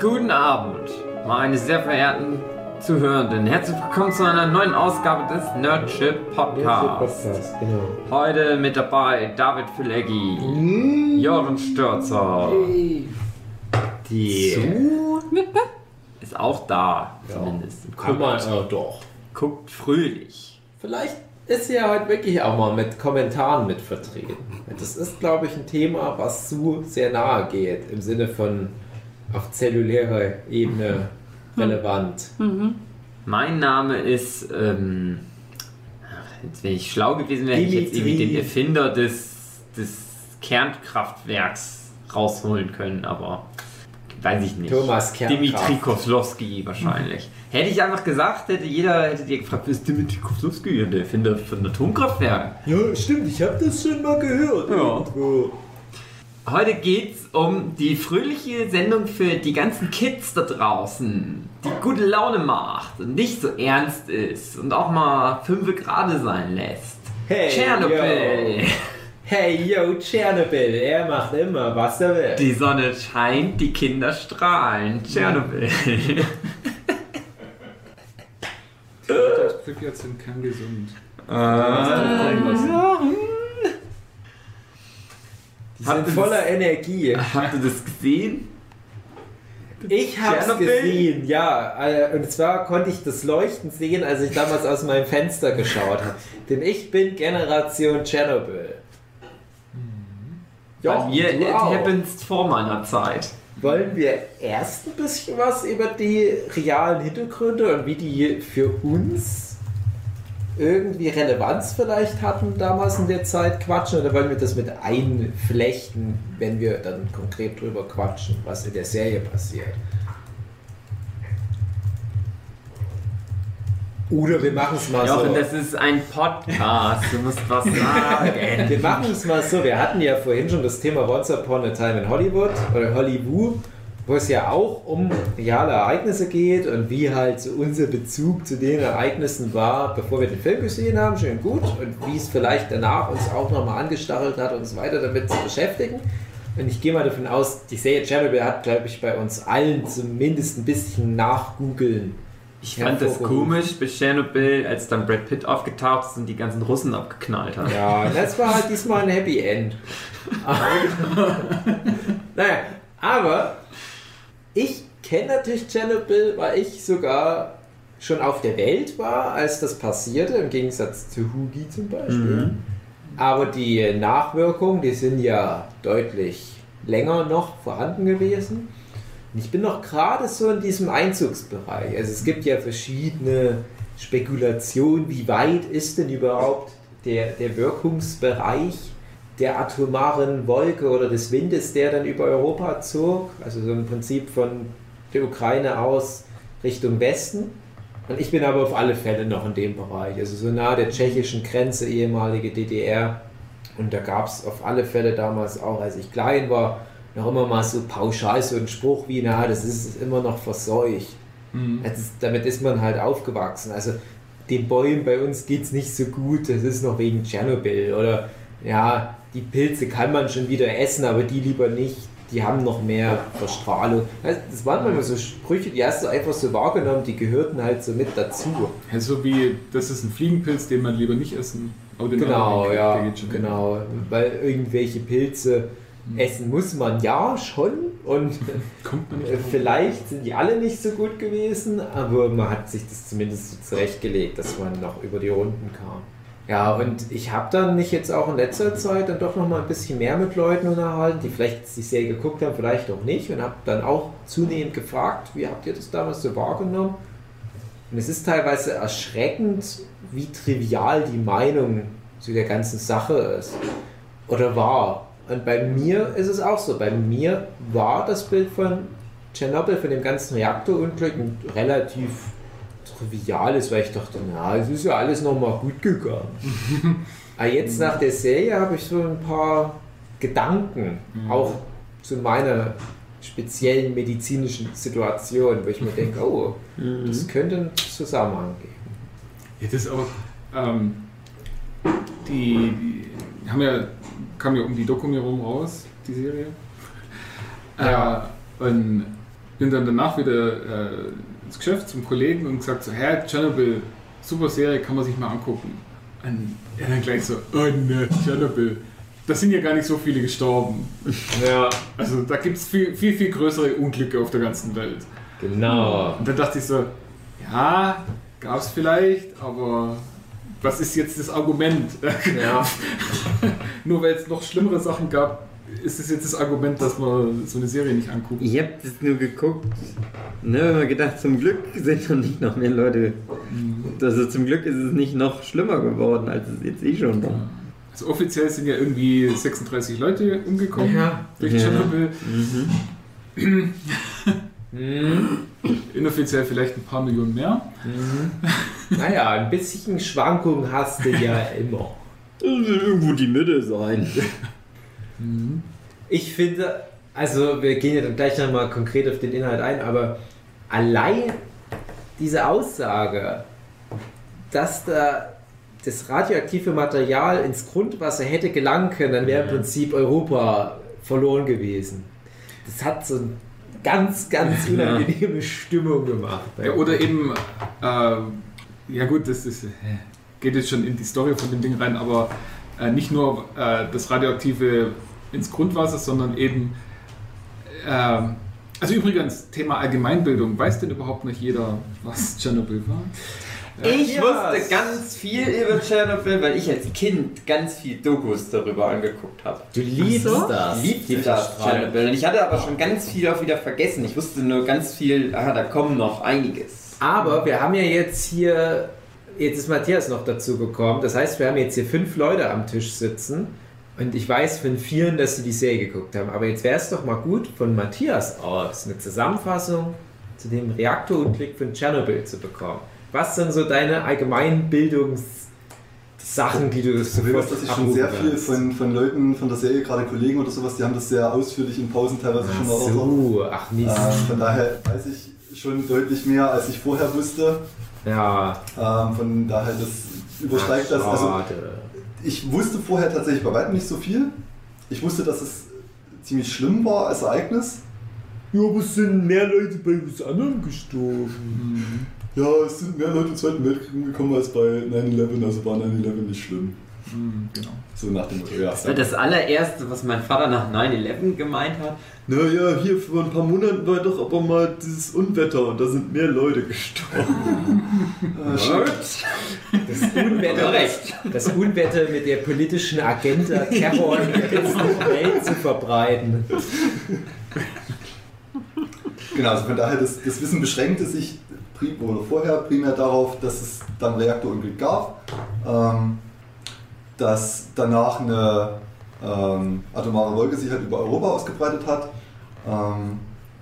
Guten Abend, meine sehr verehrten Zuhörenden. Herzlich willkommen zu einer neuen Ausgabe des Nerdship Podcasts. Podcast, genau. Heute mit dabei David Fileggi, Jochen Stürzer. Die ist auch da, zumindest. Kann man äh, doch. Guckt fröhlich. Vielleicht ist sie ja heute wirklich auch mal mit Kommentaren mit vertreten. Das ist, glaube ich, ein Thema, was zu sehr nahe geht, im Sinne von auf zellulärer Ebene relevant. Mein Name ist, ähm, jetzt wäre ich schlau gewesen, wäre ich jetzt irgendwie den Erfinder des, des Kernkraftwerks rausholen können, aber weiß ich nicht. Thomas Kernkraft. Dimitri Kozlowski wahrscheinlich. Hätte ich einfach gesagt, hätte jeder hätte dir gefragt, wer ist Dimitri Kozlowski? Ja, der Erfinder von Atomkraftwerken. Ja, stimmt, ich habe das schon mal gehört. Ja. irgendwo. Heute geht's um die fröhliche Sendung für die ganzen Kids da draußen, die gute Laune macht und nicht so ernst ist und auch mal fünfe gerade sein lässt. Hey, Tschernobyl! yo. Hey, yo, Tschernobyl, er macht immer, was er will. Die Sonne scheint, die Kinder strahlen. Tschernobyl. Pripyat sind kerngesund. Ah, Die Habt sind voller das- Energie. Habt ihr das gesehen? Ich hab's Tschernobyl? gesehen, ja. Äh, Und zwar konnte ich das Leuchten sehen, als ich damals aus meinem Fenster geschaut habe. Denn ich bin Generation Tschernobyl. Bei mir du it auch. happens vor meiner Zeit. Wollen wir erst ein bisschen was über die realen Hintergründe und wie die für uns irgendwie Relevanz vielleicht hatten damals in der Zeit quatschen oder wollen wir das mit einflechten, wenn wir dann konkret drüber quatschen, was in der Serie passiert? Oder wir machen es mal Jochen, so. das ist ein Podcast. Du musst was sagen. Wir machen es mal so. Wir hatten ja vorhin schon das Thema Once Upon a Time in Hollywood oder Hollywood, wo es ja auch um reale Ereignisse geht und wie halt so unser Bezug zu den Ereignissen war, bevor wir den Film gesehen haben, schön gut. Und wie es vielleicht danach uns auch nochmal angestachelt hat, uns weiter damit zu beschäftigen. Und ich gehe mal davon aus, die Serie Chernobyl hat, glaube ich, bei uns allen zumindest ein bisschen nachgoogeln. Ich fand das komisch bei Tschernobyl, als dann Brad Pitt aufgetaucht ist und die ganzen Russen abgeknallt hat. Ja, das war halt diesmal ein Happy End. naja, aber ich kenne natürlich Tschernobyl, weil ich sogar schon auf der Welt war, als das passierte, im Gegensatz zu Hugi zum Beispiel. Aber die Nachwirkungen, die sind ja deutlich länger noch vorhanden gewesen. Und ich bin noch gerade so in diesem Einzugsbereich. Also es gibt ja verschiedene Spekulationen, wie weit ist denn überhaupt der, der Wirkungsbereich der atomaren Wolke oder des Windes, der dann über Europa zog. Also so im Prinzip von der Ukraine aus Richtung Westen. Und ich bin aber auf alle Fälle noch in dem Bereich, also so nahe der tschechischen Grenze, ehemalige DDR. Und da gab es auf alle Fälle damals auch, als ich klein war, noch immer mal so pauschal so ein Spruch wie, na, das ist immer noch verseucht. Das ist, damit ist man halt aufgewachsen. Also den Bäumen bei uns geht es nicht so gut, das ist noch wegen Tschernobyl. Oder ja, die Pilze kann man schon wieder essen, aber die lieber nicht. Die haben noch mehr Verstrahlung. Also, Das waren manchmal so Sprüche, die hast du einfach so wahrgenommen, die gehörten halt so mit dazu. Ja, so wie, das ist ein Fliegenpilz, den man lieber nicht essen. Aber den Genau, anderen, ja, der geht schon. genau. Weil irgendwelche Pilze essen muss man ja schon und Äh. Vielleicht sind die alle nicht so gut gewesen, aber man hat sich das zumindest so zurechtgelegt, dass man noch über die Runden kam. Ja, und ich habe dann mich jetzt auch in letzter Zeit dann doch noch mal ein bisschen mehr mit Leuten unterhalten, die vielleicht die Serie geguckt haben, vielleicht auch nicht, und habe dann auch zunehmend gefragt, wie habt ihr das damals so wahrgenommen? Und es ist teilweise erschreckend, wie trivial die Meinung zu der ganzen Sache ist oder war. Und bei mir ist es auch so. Bei mir war das Bild von Tschernobyl, von dem ganzen Reaktorunglück, ein relativ triviales, weil ich dachte, na, es ist ja alles nochmal gut gegangen. Aber jetzt nach der Serie habe ich so ein paar Gedanken, auch zu meiner speziellen medizinischen Situation, wo ich mir denke, oh, das könnte einen Zusammenhang geben. Ja, das ist auch. Ähm, die, die haben ja, kam ja um die Doku herum raus, die Serie. Ja. Äh, und bin dann danach wieder äh, ins Geschäft zum Kollegen und gesagt so, Herr Chernobyl, super Serie, kann man sich mal angucken. Und er dann gleich so, oh ne, Chernobyl, da sind ja gar nicht so viele gestorben. Ja, Also da gibt es viel, viel, viel größere Unglücke auf der ganzen Welt. genau. Und dann dachte ich so, ja, gab es vielleicht, aber was ist jetzt das Argument? Ja. Nur weil es noch schlimmere Sachen gab, ist es jetzt das Argument, dass man so eine Serie nicht anguckt. Ich hab das nur geguckt, ne, hab mir gedacht, zum Glück sind noch nicht noch mehr Leute. Also zum Glück ist es nicht noch schlimmer geworden, als es jetzt eh schon war. Also offiziell sind ja irgendwie 36 Leute umgekommen Ja. durch Ja. Tschernobyl. Mhm. Hm. Inoffiziell vielleicht ein paar Millionen mehr. Naja, ein bisschen Schwankungen hast du ja immer. Das wird irgendwo die Mitte sein. Ich finde, also wir gehen ja dann gleich nochmal konkret auf den Inhalt ein, aber allein diese Aussage, dass da das radioaktive Material ins Grundwasser hätte gelangen können, dann wäre im Prinzip Europa verloren gewesen. Das hat so eine ganz, ganz unangenehme Stimmung gemacht. Ja, oder eben, äh, ja gut, das ist, äh, geht jetzt schon in die Story von dem Ding rein, aber äh, nicht nur äh, das Radioaktive ins Grundwasser, sondern eben, äh, also übrigens, Thema Allgemeinbildung, weiß denn überhaupt nicht jeder, was Tschernobyl war? Ich Ja, wusste es- ganz viel über Tschernobyl, weil ich als Kind ganz viel Dokus darüber angeguckt habe. Du liebst so? das. Liebte die das. Tschernobyl. Und ich hatte aber schon ganz viel auch wieder vergessen. Ich wusste nur ganz viel, ah, da kommen noch einiges. Aber wir haben ja jetzt hier, jetzt ist Matthias noch dazu gekommen. Das heißt, wir haben jetzt hier fünf Leute am Tisch sitzen. Und ich weiß von vielen, dass sie die Serie geguckt haben. Aber jetzt wäre es doch mal gut, von Matthias aus eine Zusammenfassung zu dem Reaktorunglück von Tschernobyl zu bekommen. Was sind so deine Allgemeinbildungssachen, die du Das sofort ist, dass ich schon sehr viel von, von Leuten von der Serie, gerade Kollegen oder sowas, die haben das sehr ausführlich in Pausen teilweise schon mal Ach so, ach Mist. Ähm, von daher weiß ich schon deutlich mehr, als ich vorher wusste. ja, Ähm, von daher, das übersteigt das. Also. Ich wusste vorher tatsächlich bei weitem nicht so viel. Ich wusste, dass es ziemlich schlimm war als Ereignis. Ja, aber es sind mehr Leute bei was anderem gestorben. Ja, es sind mehr Leute im Zweiten Weltkrieg umgekommen als bei 9-11, also war 9-11 nicht schlimm. Hm, genau. So nach dem Motto, ja. Das war das allererste, was mein Vater nach 9-11 gemeint hat. Naja, hier vor ein paar Monaten war doch aber mal dieses Unwetter und da sind mehr Leute gestorben. Shit. Das Unwetter, recht. das Unwetter mit der politischen Agenda, Terror in der ganzen Welt zu verbreiten. Genau, also von daher, das, das Wissen beschränkte sich prim- oder vorher primär darauf, dass es dann Reaktorunglück gab, ähm, dass danach eine ähm, atomare Wolke sich halt über Europa ausgebreitet hat, ähm,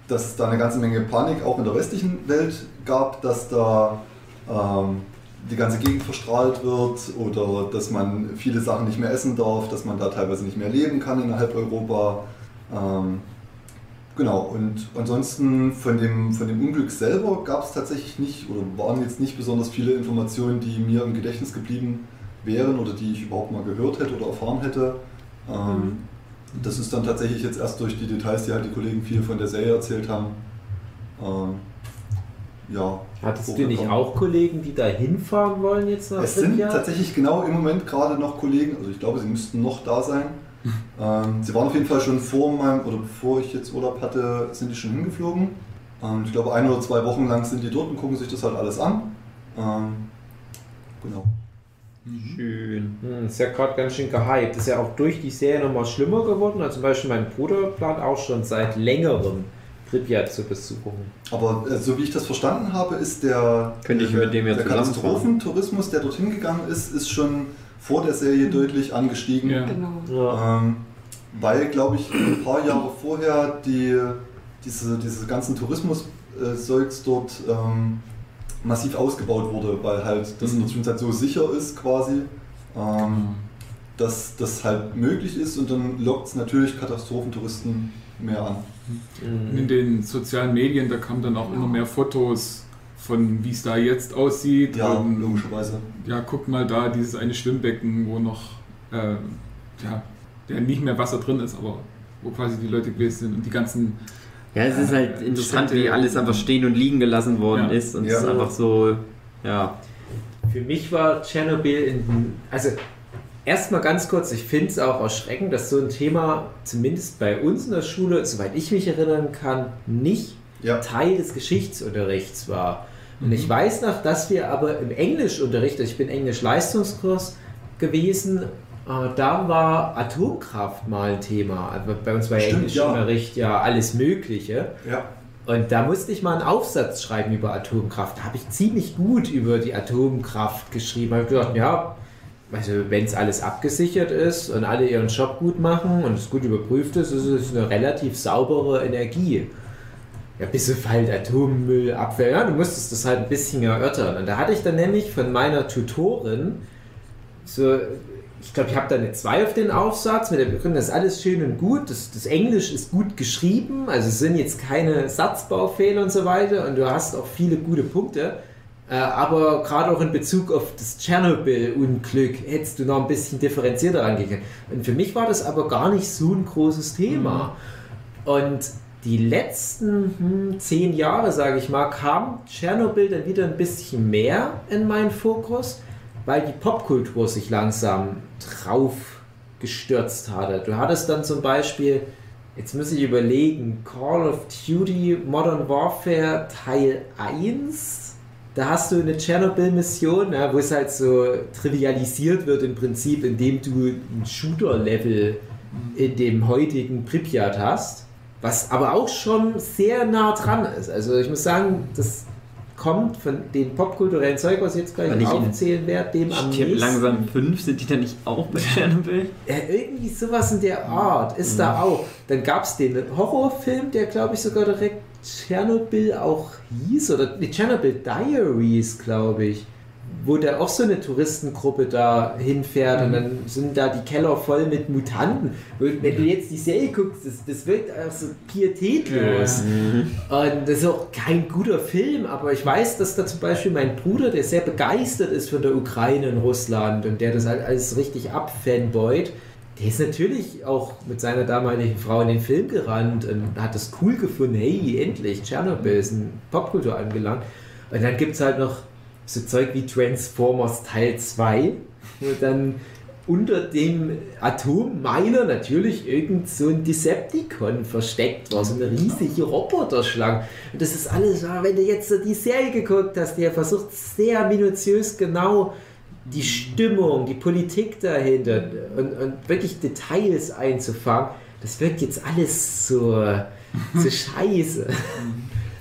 dass es da eine ganze Menge Panik auch in der westlichen Welt gab, dass da ähm, die ganze Gegend verstrahlt wird oder dass man viele Sachen nicht mehr essen darf, dass man da teilweise nicht mehr leben kann innerhalb Europa. Ähm, Genau, und ansonsten von dem, von dem Unglück selber gab es tatsächlich nicht oder waren jetzt nicht besonders viele Informationen, die mir im Gedächtnis geblieben wären oder die ich überhaupt mal gehört hätte oder erfahren hätte. Ähm, Das ist dann tatsächlich jetzt erst durch die Details, die halt die Kollegen viel von der Serie erzählt haben. Ähm, ja. Hattest du nicht auch Kollegen, die da hinfahren wollen jetzt nach Es sind Pripyat? tatsächlich genau im Moment gerade noch Kollegen, also ich glaube, sie müssten noch da sein. ähm, sie waren auf jeden Fall schon vor meinem, oder bevor ich jetzt Urlaub hatte, sind die schon hingeflogen. Ähm, ich glaube, ein oder zwei Wochen lang sind die dort und gucken sich das halt alles an. Ähm, genau. Schön. Hm, ist ja gerade ganz schön gehypt. Ist ja auch durch die Serie nochmal schlimmer geworden. Also zum Beispiel mein Bruder plant auch schon seit längerem Pripyat zu besuchen. Aber äh, so wie ich das verstanden habe, ist der, Könnte ich der, mit dem ja der. Katastrophentourismus, der dorthin gegangen ist, ist schon vor der Serie deutlich angestiegen. Ja. Genau. Ja. Ähm, weil, glaube ich, ein paar Jahre vorher die, diese, diese ganzen Tourismus-Zeugs dort ähm, massiv ausgebaut wurde, weil halt das in der Zwischenzeit so sicher ist quasi, ähm, dass das halt möglich ist und dann lockt es natürlich Katastrophentouristen mehr an. Mhm. in den sozialen Medien, da kamen dann auch immer mehr Fotos von wie es da jetzt aussieht. Ja, und, logischerweise. ja, guck mal da, dieses eine Schwimmbecken, wo noch äh, ja, ja, nicht mehr Wasser drin ist, aber wo quasi die Leute gewesen sind und die ganzen Ja, es ist halt interessant, wie alles einfach stehen und liegen gelassen worden Ja. ist und es ist einfach so, ja. Für mich war Tschernobyl in. Also, erstmal ganz kurz, ich finde es auch erschreckend, dass so ein Thema, zumindest bei uns in der Schule, soweit ich mich erinnern kann, nicht Ja. Teil des Geschichtsunterrichts war. Und ich weiß noch, dass wir aber im Englischunterricht, also ich bin Englisch-Leistungskurs gewesen, da war Atomkraft mal ein Thema. Also bei uns war ja Englischunterricht ja. alles Mögliche. Ja. Und da musste ich mal einen Aufsatz schreiben über Atomkraft. Da habe ich ziemlich gut über die Atomkraft geschrieben. Habe gedacht, ja, also wenn es alles abgesichert ist und alle ihren Job gut machen und es gut überprüft ist, ist es eine relativ saubere Energie. Ja, bis auf halt Atommüll, Abfall. Ja, du musstest das halt ein bisschen erörtern. Und da hatte ich dann nämlich von meiner Tutorin so, ich glaube, ich habe da eine 2 auf den Aufsatz mit der Begründung, das ist alles schön und gut. Das, das Englisch ist gut geschrieben, also es sind jetzt keine Satzbaufehler und so weiter und du hast auch viele gute Punkte. Äh, aber gerade auch in Bezug auf das Tschernobyl-Unglück hättest du noch ein bisschen differenzierter rangehen können. Und für mich war das aber gar nicht so ein großes Thema. Und die letzten hm, zehn Jahre, sage ich mal, kam Tschernobyl dann wieder ein bisschen mehr in meinen Fokus, weil die Popkultur sich langsam drauf gestürzt hatte. Du hattest dann zum Beispiel, jetzt muss ich überlegen, Call of Duty Modern Warfare Teil 1. Da hast du eine Tschernobyl-Mission, ja, wo es halt so trivialisiert wird im Prinzip, indem du ein Shooter-Level in dem heutigen Pripyat hast, was aber auch schon sehr nah dran ist. Also ich muss sagen, das kommt von den popkulturellen Zeug, was ich jetzt gleich ich aufzählen werde, dem am nächsten. langsam fünf, sind die da nicht auch bei Tschernobyl? Ja, irgendwie sowas in der Art ist da auch. Dann gab es den Horrorfilm, der glaube ich sogar direkt Tschernobyl auch hieß, oder die Tschernobyl Diaries, glaube ich, wo da auch so eine Touristengruppe da hinfährt und dann sind da die Keller voll mit Mutanten. Und wenn du jetzt die Serie guckst, das, das wirkt auch so pietätlos. Und das ist auch kein guter Film, aber ich weiß, dass da zum Beispiel mein Bruder, der sehr begeistert ist von der Ukraine und Russland und der das halt alles richtig abfanboyt, der ist natürlich auch mit seiner damaligen Frau in den Film gerannt und hat das cool gefunden. Hey, endlich, Tschernobyl ist ein Popkultur angelangt. Und dann gibt es halt noch so Zeug wie Transformers Teil 2, wo dann unter dem Atomminer natürlich irgend so ein Decepticon versteckt war, so eine riesige Roboterschlange. Und das ist alles, ah, wenn du jetzt so die Serie geguckt hast, der versucht sehr minutiös genau die Stimmung, die Politik dahinter und, und wirklich Details einzufangen. Das wirkt jetzt alles so, so scheiße.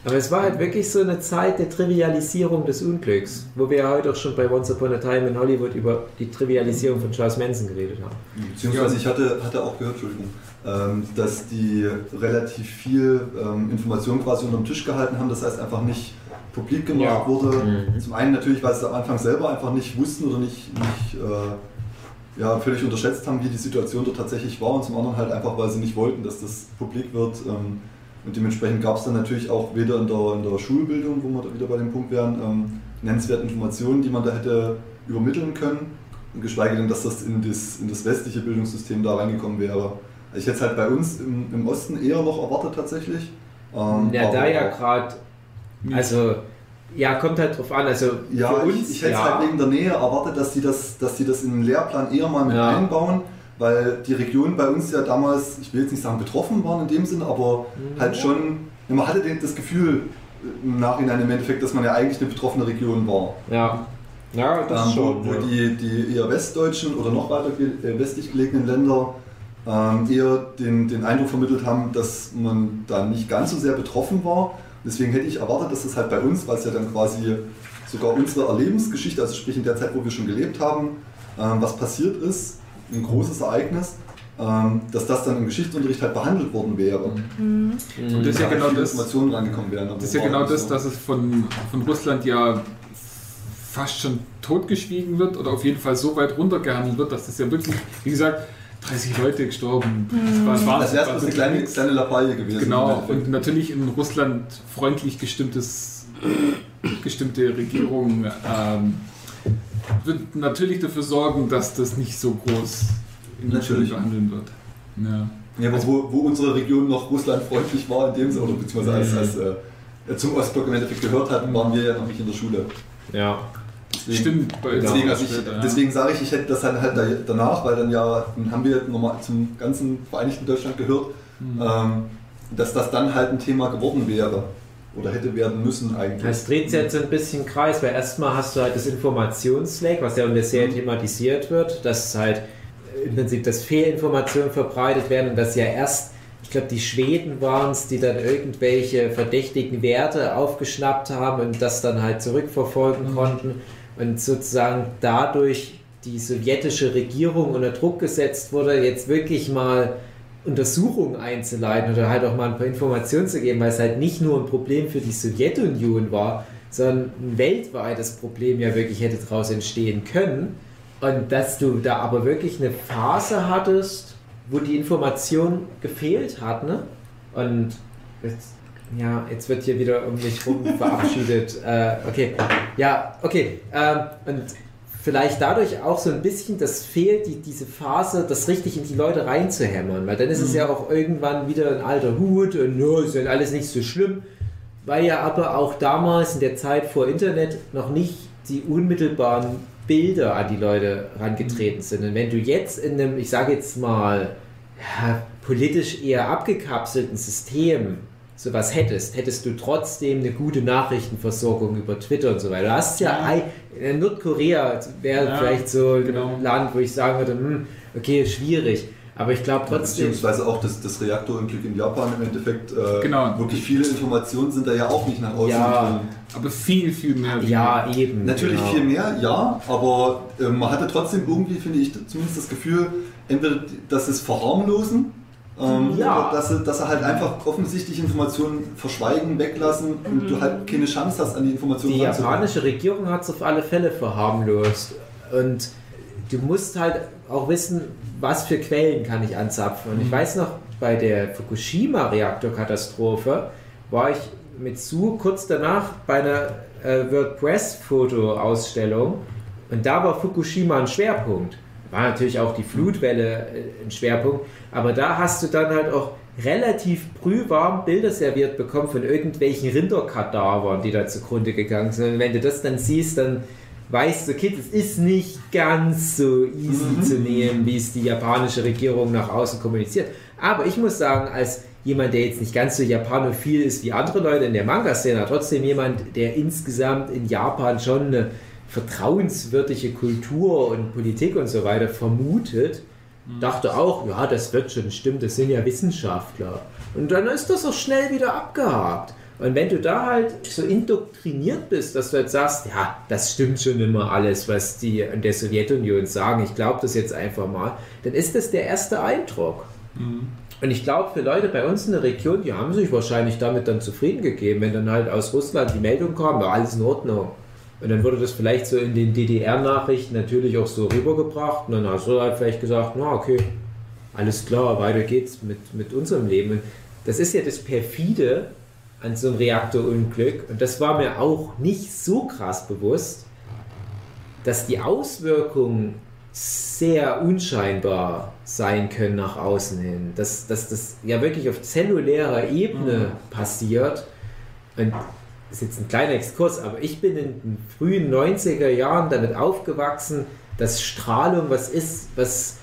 Aber es war halt wirklich so eine Zeit der Trivialisierung des Unglücks, wo wir ja heute auch schon bei Once Upon a Time in Hollywood über die Trivialisierung von Charles Manson geredet haben. Beziehungsweise ich hatte, hatte auch gehört, Entschuldigung, ähm, dass die relativ viel ähm, Information quasi unterm Tisch gehalten haben, das heißt einfach nicht publik gemacht Ja. wurde. Mhm. Zum einen natürlich, weil sie am Anfang selber einfach nicht wussten oder nicht, nicht äh, ja, völlig unterschätzt haben, wie die Situation dort tatsächlich war und zum anderen halt einfach, weil sie nicht wollten, dass das publik wird. Ähm, und dementsprechend gab es dann natürlich auch weder in der, in der Schulbildung, wo wir da wieder bei dem Punkt wären, ähm, nennenswerte Informationen, die man da hätte übermitteln können. Und geschweige denn, dass das in das, in das westliche Bildungssystem da reingekommen wäre. Also ich hätte es halt bei uns im, im Osten eher noch erwartet tatsächlich. Ähm, Ja, da ja gerade, also, ja, kommt halt drauf an. Also Ja, für ich, uns, ich hätte ja. halt wegen der Nähe erwartet, dass die das, dass die das in den Lehrplan eher mal mit Ja. einbauen, weil die Regionen bei uns ja damals, ich will jetzt nicht sagen betroffen waren in dem Sinn, aber Mhm. halt schon, man hatte das Gefühl äh, im Nachhinein im Endeffekt, dass man ja eigentlich eine betroffene Region war. Ja, ja das Ähm, schon. wo wo ja. die, die eher westdeutschen oder noch weiter äh, westlich gelegenen Länder ähm, eher den, den Eindruck vermittelt haben, dass man da nicht ganz so sehr betroffen war. Deswegen hätte ich erwartet, dass das halt bei uns, weil es ja dann quasi sogar unsere Erlebensgeschichte, also sprich in der Zeit, wo wir schon gelebt haben, ähm, was passiert ist, ein großes Ereignis, ähm, dass das dann im Geschichtsunterricht halt behandelt worden wäre. Und das ist ja genau das, Informationen rangekommen wären. das ist ja genau das, so. dass es von, von Russland ja fast schon totgeschwiegen wird oder auf jeden Fall so weit runtergehandelt wird, dass das ja wirklich, wie gesagt, 30 Leute gestorben. Das war, das war, Das wäre eine kleine, kleine Lappalie gewesen. Genau, und natürlich in Russland freundlich gestimmtes, gestimmte Regierung ähm, wird natürlich dafür sorgen, dass das nicht so groß in Natürlich. behandeln wird. Ja. Ja, aber wo, wo unsere Region noch russlandfreundlich war, in dem Sinne, oder beziehungsweise als, als äh, zum Ostblock im Endeffekt gehört hatten, waren wir ja noch nicht in der Schule. Ja. Deswegen, Stimmt, bei Deswegen, also ich, später, deswegen sage ich, ich hätte das dann halt da, danach, weil dann ja, dann haben wir normal zum ganzen Vereinigten Deutschland gehört, Mhm. ähm, dass das dann halt ein Thema geworden wäre. Oder hätte werden müssen eigentlich. Es dreht sich jetzt ein bisschen Kreis, weil erstmal hast du halt das Informationsleck, was ja in der Serie thematisiert wird, dass halt im Prinzip das Fehlinformationen verbreitet werden und dass ja erst, ich glaube, die Schweden waren es, die dann irgendwelche verdächtigen Werte aufgeschnappt haben und das dann halt zurückverfolgen konnten und sozusagen dadurch die sowjetische Regierung unter Druck gesetzt wurde, jetzt wirklich mal Untersuchungen einzuleiten oder halt auch mal ein paar Informationen zu geben, weil es halt nicht nur ein Problem für die Sowjetunion war, sondern ein weltweites Problem ja wirklich hätte daraus entstehen können. Und dass du da aber wirklich eine Phase hattest, wo die Information gefehlt hat, ne? Und jetzt, ja, jetzt wird hier wieder um mich rum verabschiedet. Äh, okay, ja, okay. Ähm, und vielleicht dadurch auch so ein bisschen das fehlt, die, diese Phase, das richtig in die Leute reinzuhämmern, weil dann ist es ja auch irgendwann wieder ein alter Hut und no, ist ja alles nicht so schlimm, weil ja aber auch damals in der Zeit vor Internet noch nicht die unmittelbaren Bilder an die Leute rangetreten sind. Und wenn du jetzt in einem, ich sage jetzt mal, ja, politisch eher abgekapselten System sowas hättest, hättest du trotzdem eine gute Nachrichtenversorgung über Twitter und so weiter. Du hast ja, ein- in Nordkorea wäre Ja, vielleicht so ein genau. Land, wo ich sagen würde, hm, okay, schwierig. Aber ich glaube trotzdem, Beziehungsweise auch das, das Reaktorunglück in Japan im Endeffekt. Äh, Genau. Wirklich viele Informationen sind da ja auch nicht nach außen Ja. gekommen. Aber viel, viel mehr. ja, eben. Natürlich genau. viel mehr, ja, aber äh, man hatte trotzdem irgendwie, finde ich, zumindest das Gefühl, entweder, dass es verharmlosen, ähm, Ja. dass sie, dass sie halt einfach offensichtlich Informationen verschweigen, weglassen und du halt keine Chance hast, an die Informationen Die japanische Regierung hat es auf alle Fälle verharmlost. Und du musst halt auch wissen, was für Quellen kann ich anzapfen. Und ich weiß noch, bei der Fukushima-Reaktorkatastrophe war ich mit Sue kurz danach bei einer äh, WordPress-Foto-Ausstellung. Und da war Fukushima ein Schwerpunkt. War natürlich auch die Flutwelle äh, ein Schwerpunkt. Aber da hast du dann halt auch relativ brühwarm Bilder serviert bekommen von irgendwelchen Rinderkadavern, die da zugrunde gegangen sind. Und wenn du das dann siehst, dann weißt du, okay, das ist nicht ganz so easy zu nehmen, wie es die japanische Regierung nach außen kommuniziert. Aber ich muss sagen, als jemand, der jetzt nicht ganz so japanophil ist wie andere Leute in der Manga-Szene, trotzdem jemand, der insgesamt in Japan schon eine vertrauenswürdige Kultur und Politik und so weiter vermutet, dachte auch, ja, das wird schon stimmen, das sind ja Wissenschaftler. Und dann ist das auch schnell wieder abgehakt. Und wenn du da halt so indoktriniert bist, dass du jetzt sagst, ja, das stimmt schon immer alles, was die in der Sowjetunion sagen, ich glaube das jetzt einfach mal, dann ist das der erste Eindruck. Und ich glaube, für Leute bei uns in der Region, die haben sich wahrscheinlich damit dann zufrieden gegeben, wenn dann halt aus Russland die Meldung kam, ja, alles in Ordnung. Und dann wurde das vielleicht so in den DDR-Nachrichten natürlich auch so rübergebracht und dann hast du halt vielleicht gesagt, na okay, alles klar, weiter geht's mit, mit unserem Leben. Und das ist ja das perfide an so einem Reaktorunglück und das war mir auch nicht so krass bewusst, dass die Auswirkungen sehr unscheinbar sein können nach außen hin. Dass, dass das ja wirklich auf zellulärer Ebene passiert. Und ist jetzt ein kleiner Exkurs, aber ich bin in den frühen 90er Jahren damit aufgewachsen, dass Strahlung was ist, was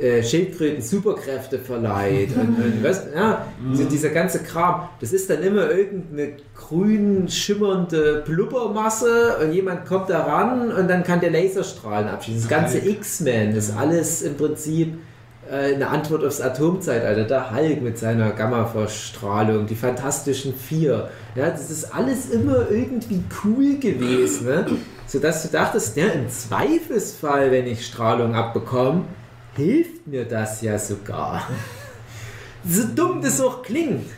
äh, Schildkröten Superkräfte verleiht. Und, und was, ja, so dieser ganze Kram, das ist dann immer irgendeine grün schimmernde Blubbermasse und jemand kommt da ran und dann kann der Laserstrahlen abschießen. Das ganze X-Men ist alles im Prinzip eine Antwort aufs Atomzeitalter. Der Hulk mit seiner Gamma-Verstrahlung, die Fantastischen Vier. Ja, das ist alles immer irgendwie cool gewesen. Ne? Sodass du dachtest, ja, im Zweifelsfall, wenn ich Strahlung abbekomme, hilft mir das ja sogar. So dumm das auch klingt.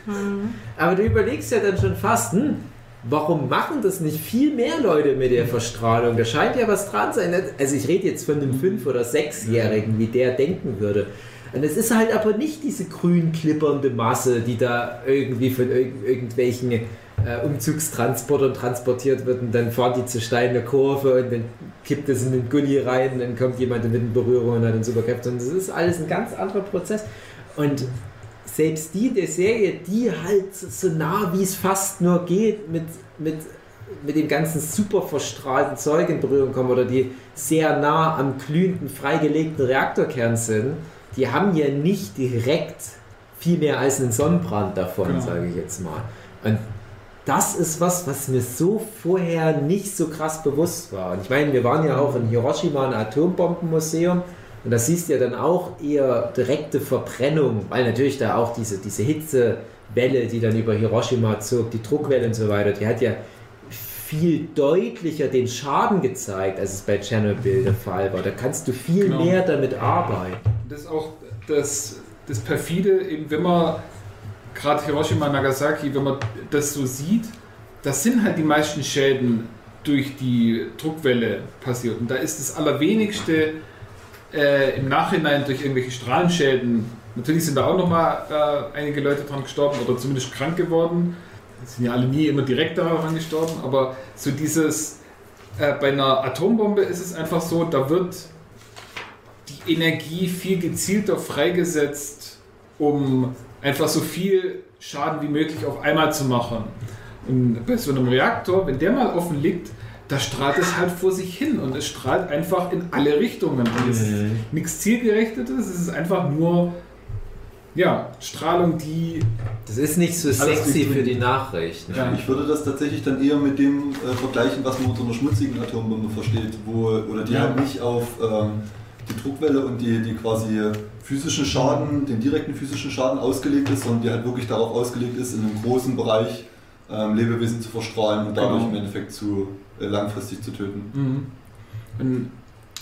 Aber du überlegst ja dann schon fast, hm, warum machen das nicht viel mehr Leute mit der Verstrahlung? Da scheint ja was dran zu sein. Also ich rede jetzt von einem Fünf- oder Sechsjährigen, wie der denken würde. Und es ist halt aber nicht diese grün klippernde Masse, die da irgendwie von irg irgendwelchen äh, Umzugstransportern transportiert wird und dann fahren die zur steilen Kurve und dann kippt es in den Gully rein und dann kommt jemand mit in Berührung und hat einen Superkräfte. Und das ist alles ein ganz anderer Prozess. Und selbst die der Serie, die halt so nah wie es fast nur geht mit, mit, mit dem ganzen super verstrahlten Zeug in Berührung kommen oder die sehr nah am glühenden, freigelegten Reaktorkern sind, die haben ja nicht direkt viel mehr als einen Sonnenbrand davon, Genau. sage ich jetzt mal. Und das ist was, was mir so vorher nicht so krass bewusst war. Und ich meine, wir waren ja auch in Hiroshima, ein Atombombenmuseum. Und da siehst du ja dann auch eher direkte Verbrennung, weil natürlich da auch diese, diese Hitzewelle, die dann über Hiroshima zog, die Druckwelle und so weiter, die hat ja viel deutlicher den Schaden gezeigt, als es bei Tschernobyl der Fall war. Da kannst du viel Genau. mehr damit arbeiten. Das ist auch das, das perfide, eben wenn man gerade Hiroshima, Nagasaki, wenn man das so sieht, das sind halt die meisten Schäden durch die Druckwelle passiert. Und da ist das Allerwenigste äh, im Nachhinein durch irgendwelche Strahlenschäden. Natürlich sind da auch nochmal äh, einige Leute dran gestorben oder zumindest krank geworden. Sind ja alle nie immer direkt daran gestorben, aber so dieses, äh, bei einer Atombombe ist es einfach so, da wird die Energie viel gezielter freigesetzt, um einfach so viel Schaden wie möglich auf einmal zu machen. Und bei so einem Reaktor, wenn der mal offen liegt, da strahlt es halt vor sich hin und es strahlt einfach in alle Richtungen. Und es ist nichts zielgerichtetes, es ist einfach nur ja, Strahlung, die Das ist nicht so sexy für die Nachrichten. Ja. Ich würde das tatsächlich dann eher mit dem äh, vergleichen, was man unter einer schmutzigen Atombombe versteht, wo, oder die Ja. halt nicht auf ähm, die Druckwelle und die, die quasi physischen Schaden, den direkten physischen Schaden ausgelegt ist, sondern die halt wirklich darauf ausgelegt ist, in einem großen Bereich ähm, Lebewesen zu verstrahlen und dadurch Genau. im Endeffekt zu langfristig zu töten. Mhm. Und,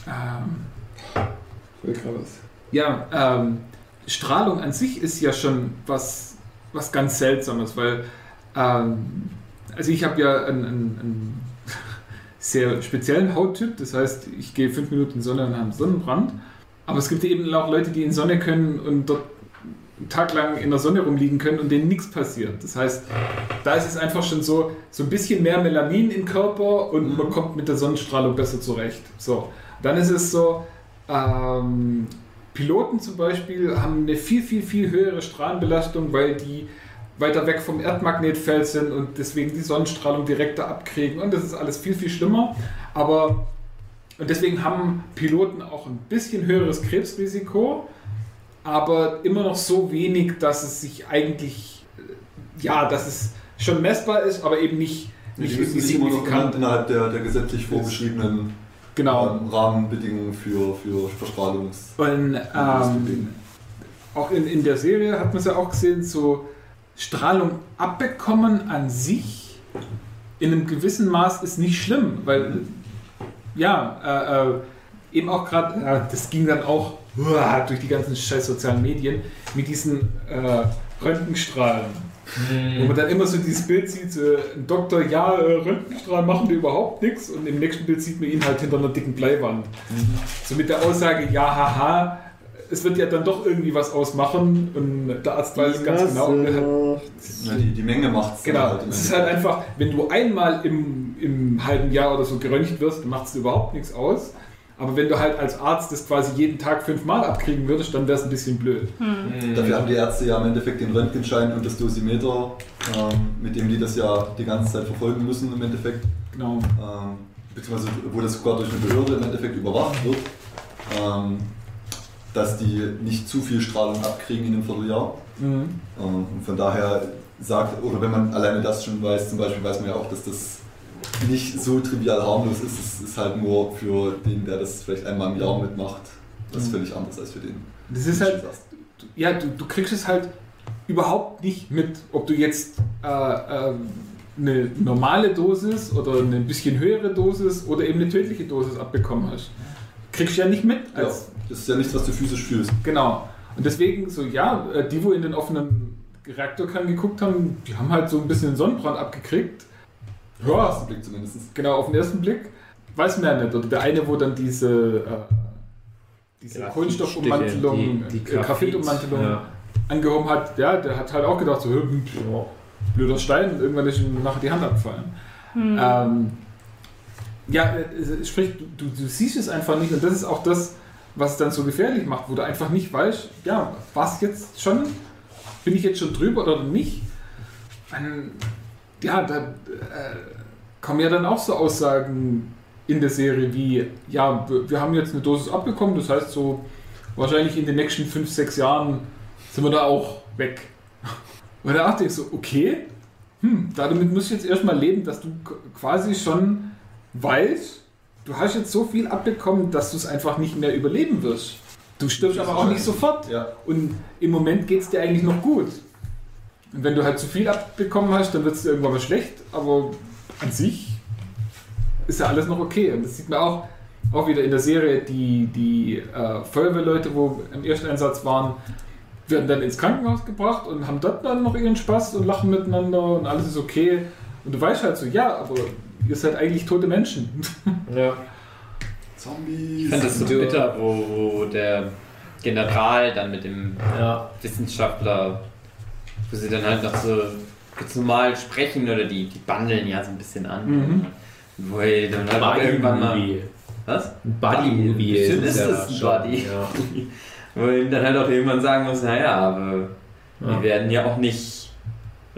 ähm, ich will gerade was. Ja, ähm, Strahlung an sich ist ja schon was, was ganz Seltsames, weil ähm, also ich habe ja einen, einen, einen sehr speziellen Hauttyp, das heißt, ich gehe fünf Minuten in Sonne und habe einen Sonnenbrand. Aber es gibt eben auch Leute, die in Sonne können und dort einen Tag lang in der Sonne rumliegen können und denen nichts passiert. Das heißt, da ist es einfach schon so, so ein bisschen mehr Melanin im Körper und man kommt mit der Sonnenstrahlung besser zurecht. So, dann ist es so, ähm, Piloten zum Beispiel haben eine viel, viel, viel höhere Strahlenbelastung, weil die weiter weg vom Erdmagnetfeld sind und deswegen die Sonnenstrahlung direkter abkriegen und das ist alles viel, viel schlimmer. Aber und deswegen haben Piloten auch ein bisschen höheres Krebsrisiko, aber immer noch so wenig, dass es sich eigentlich, äh, ja, dass es schon messbar ist, aber eben nicht, nicht irgendwie signifikant. innerhalb der, der gesetzlich vorgeschriebenen Genau. ähm, Rahmenbedingungen für, für Verstrahlungs. Und ähm, auch in, in der Serie hat man es ja auch gesehen, so Strahlung abbekommen an sich in einem gewissen Maß ist nicht schlimm, weil ja, äh, äh, eben auch gerade, äh, das ging dann auch uah, durch die ganzen scheiß sozialen Medien mit diesen äh, Röntgenstrahlen. Wo man dann immer so dieses Bild sieht, so ein Doktor, ja, äh, Röntgenstrahlen machen dir überhaupt nichts und im nächsten Bild sieht man ihn halt hinter einer dicken Bleiwand. So mit der Aussage, ja, haha, es wird ja dann doch irgendwie was ausmachen und der Arzt weiß es ganz genau. Und er hat, Ja, die, die Menge macht es genau, im es ist halt einfach, wenn du einmal im, im halben Jahr oder so geröntgt wirst, dann macht es überhaupt nichts aus. Aber wenn du halt als Arzt das quasi jeden Tag fünfmal abkriegen würdest, dann wäre es ein bisschen blöd. Dafür haben die Ärzte ja im Endeffekt den Röntgenschein und das Dosimeter, ähm, mit dem die das ja die ganze Zeit verfolgen müssen im Endeffekt. Genau. Ähm, beziehungsweise wo das sogar durch eine Behörde im Endeffekt überwacht wird, ähm, dass die nicht zu viel Strahlung abkriegen in einem Vierteljahr. Mhm. Ähm, und von daher sagt, oder wenn man alleine das schon weiß, zum Beispiel weiß man ja auch, dass das nicht so trivial harmlos ist. Es ist halt nur für den, der das vielleicht einmal im Jahr mitmacht, das ist Mhm. völlig anders als für den. Das ist halt, ja, du, du kriegst es halt überhaupt nicht mit, ob du jetzt äh, äh, eine normale Dosis oder eine bisschen höhere Dosis oder eben eine tödliche Dosis abbekommen hast. Kriegst du ja nicht mit. Ja, das ist ja nichts, was du physisch fühlst. Genau. Und deswegen, so ja, äh, die, wo in den offenen Reaktorkern geguckt haben, die haben halt so ein bisschen Sonnenbrand abgekriegt. Auf den Ja, ersten Blick zumindest. genau, auf den ersten Blick. Weiß man ja nicht. Oder der eine, wo dann diese, äh, diese Kohlenstoffummantelung, die- die äh, Graphit-Ummantelung Ja. angehoben hat, ja, der hat halt auch gedacht, so, hm, Ja. blöder Stein, und irgendwann ist ihm nachher die Hand abgefallen. Ähm, ja, äh, sprich, du, du siehst es einfach nicht und das ist auch das, was es dann so gefährlich macht, wo du einfach nicht weißt, ja, war es jetzt schon ein bin ich jetzt schon drüber oder nicht? Ähm, ja, da äh, kommen ja dann auch so Aussagen in der Serie wie, ja, wir haben jetzt eine Dosis abbekommen, das heißt so, wahrscheinlich in den nächsten 5, 6 Jahren sind wir da auch weg. Und da dachte ich so, okay, hm, damit musst du jetzt erstmal leben, dass du quasi schon weißt, du hast jetzt so viel abbekommen, dass du es einfach nicht mehr überleben wirst. Du stirbst aber auch nicht sofort. Ja. Und im Moment geht es dir eigentlich noch gut. Und wenn du halt zu viel abbekommen hast, dann wird es dir irgendwann mal schlecht, aber an sich ist ja alles noch okay. Und das sieht man auch, auch wieder in der Serie, die, die äh, Feuerwehrleute, wo im ersten Einsatz waren, werden dann ins Krankenhaus gebracht und haben dort dann noch ihren Spaß und lachen miteinander und alles ist okay. Und du weißt halt so, ja, aber ihr seid eigentlich tote Menschen. Ja. Zombies. Ich fand das so bitter, wo, wo der General dann mit dem Ja. Wissenschaftler, wo sie dann halt noch so ganz normal sprechen oder die, die bandeln ja so ein bisschen an. Mhm. Wo er dann halt auch irgendwann mal. Buddy-Movie. Was? Ein Buddy-Movie Bestimmt es ist ja es ein Buddy. Ja. Wo er ihm dann halt auch irgendwann sagen muss, naja, aber Ja. wir werden ja auch nicht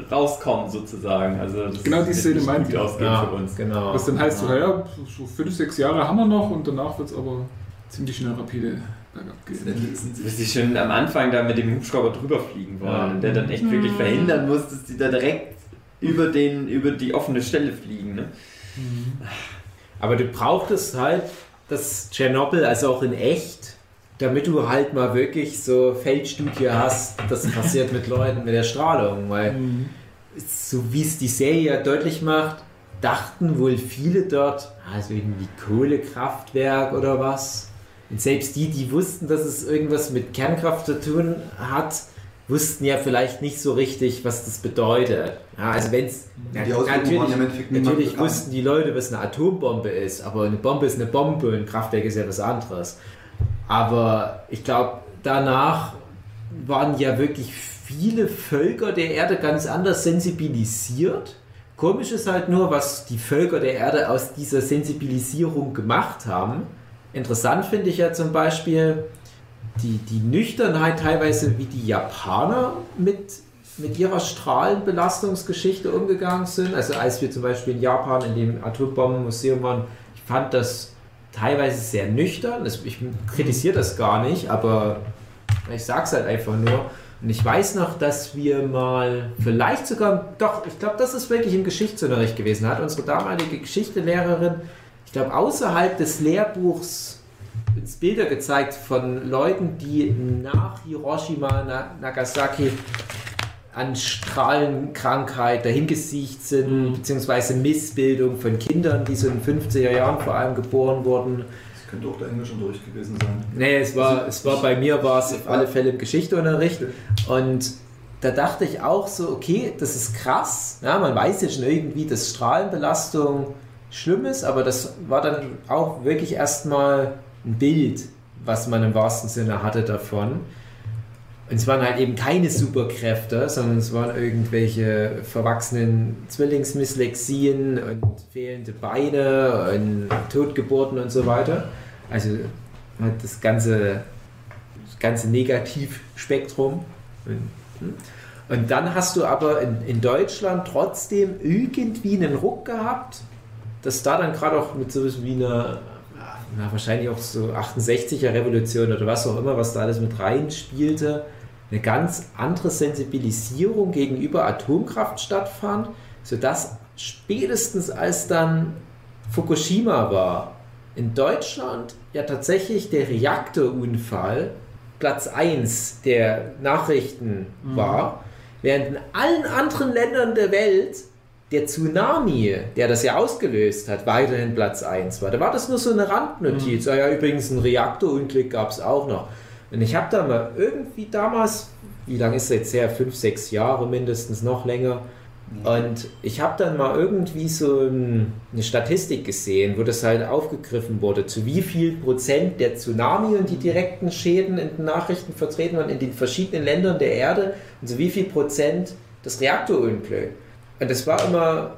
rauskommen sozusagen. Also das Genau die Szene ich. ausgehen Ja, für uns. genau. Was dann heißt, so, ja, so fünf, sechs Jahre haben wir noch und danach wird es aber ziemlich schnell rapide bergab sich. sie schon am Anfang da mit dem Hubschrauber drüber fliegen wollen Ja. und der dann echt wirklich verhindern muss, dass die da direkt über, den, über die offene Stelle fliegen. Ne? Aber du brauchtest halt das Tschernobyl, also auch in echt, damit du halt mal wirklich so Feldstudie hast, das passiert mit Leuten mit der Strahlung. Weil, so wie es die Serie ja deutlich macht, dachten wohl viele dort, also irgendwie Kohlekraftwerk oder was. Und selbst die, die wussten, dass es irgendwas mit Kernkraft zu tun hat, wussten ja vielleicht nicht so richtig, was das bedeutet. Ja, also wenn es ja natürlich bekannt. wussten die Leute, was eine Atombombe ist, aber eine Bombe ist eine Bombe, ein Kraftwerk ist ja was anderes. Aber ich glaube, danach waren ja wirklich viele Völker der Erde ganz anders sensibilisiert. Komisch ist halt nur, was die Völker der Erde aus dieser Sensibilisierung gemacht haben. Interessant finde ich ja zum Beispiel die, die Nüchternheit teilweise, wie die Japaner mit, mit ihrer Strahlenbelastungsgeschichte umgegangen sind. Also als wir zum Beispiel in Japan in dem Atombombenmuseum waren, ich fand das teilweise sehr nüchtern. Ich kritisiere das gar nicht, aber ich sage es halt einfach nur. Und ich weiß noch, dass wir mal, vielleicht sogar, doch, ich glaube, das ist wirklich im Geschichtsunterricht gewesen, hat unsere damalige Geschichtelehrerin, ich glaube, außerhalb des Lehrbuchs uns Bilder gezeigt von Leuten, die nach Hiroshima, Na Nagasaki an Strahlenkrankheit dahingesiegt sind, beziehungsweise Missbildung von Kindern, die so in den 50er Jahren vor allem geboren wurden. Das könnte auch der Englischunterricht gewesen sein. Nee, es war, Also, es war bei mir war es auf alle Fälle im Geschichteunterricht und da dachte ich auch so, okay, das ist krass. Ja, man weiß ja schon irgendwie, dass Strahlenbelastung schlimm ist, aber das war dann auch wirklich erstmal ein Bild, was man im wahrsten Sinne hatte davon. Und es waren halt eben keine Superkräfte, sondern es waren irgendwelche verwachsenen Zwillingsmyslexien und fehlende Beine und Totgeburten und so weiter. Also das ganze, das ganze Negativspektrum. Und, und dann hast du aber in, in Deutschland trotzdem irgendwie einen Ruck gehabt, dass da dann gerade auch mit so was wie einer, na, wahrscheinlich auch so 68er Revolution oder was auch immer, was da alles mit reinspielte, eine ganz andere Sensibilisierung gegenüber Atomkraft stattfand, sodass spätestens als dann Fukushima war, in Deutschland ja tatsächlich der Reaktorunfall Platz 1 der Nachrichten war, während in allen anderen Ländern der Welt der Tsunami, der das ja ausgelöst hat, weiterhin Platz 1 war. Da war das nur so eine Randnotiz. Ah ja, übrigens ein Reaktorunglück gab es auch noch. Und ich habe da mal irgendwie damals, wie lange ist das jetzt her? Fünf, sechs Jahre mindestens, noch länger. Und ich habe dann mal irgendwie so ein, eine Statistik gesehen, wo das halt aufgegriffen wurde, zu wie viel Prozent der Tsunami und die direkten Schäden in den Nachrichten vertreten waren in den verschiedenen Ländern der Erde und zu wie viel Prozent das Reaktorunglück. Und das war immer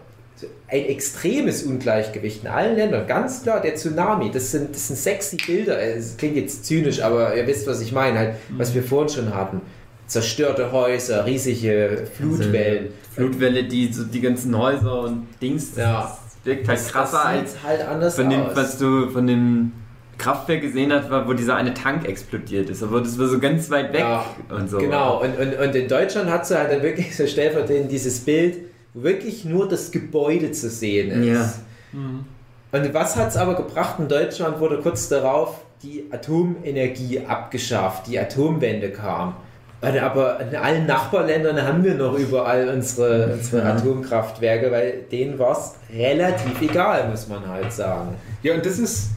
ein extremes Ungleichgewicht in allen Ländern. Ganz klar, der Tsunami, das sind, das sind sexy Bilder. Es klingt jetzt zynisch, aber ihr wisst, was ich meine, halt, was wir vorhin schon hatten. zerstörte Häuser, riesige Flutwellen. Flutwelle, die so die ganzen Häuser und Dings. Ja. Das wirkt halt krasser das als halt anders von dem, aus. was du von dem Kraftwerk gesehen hast, war, wo dieser eine Tank explodiert ist. Aber das war so ganz weit weg Ja, und so. Genau, und, und, und in Deutschland hat sie halt dann wirklich so stellvertretend dieses Bild, wirklich nur das Gebäude zu sehen ist. Ja. Und was hat es aber gebracht? In Deutschland wurde kurz darauf die Atomenergie abgeschafft, die Atomwende kam. Und Aber in allen Nachbarländern haben wir noch überall unsere, unsere Ja. Atomkraftwerke, weil denen war es relativ egal, muss man halt sagen. Ja, und das ist,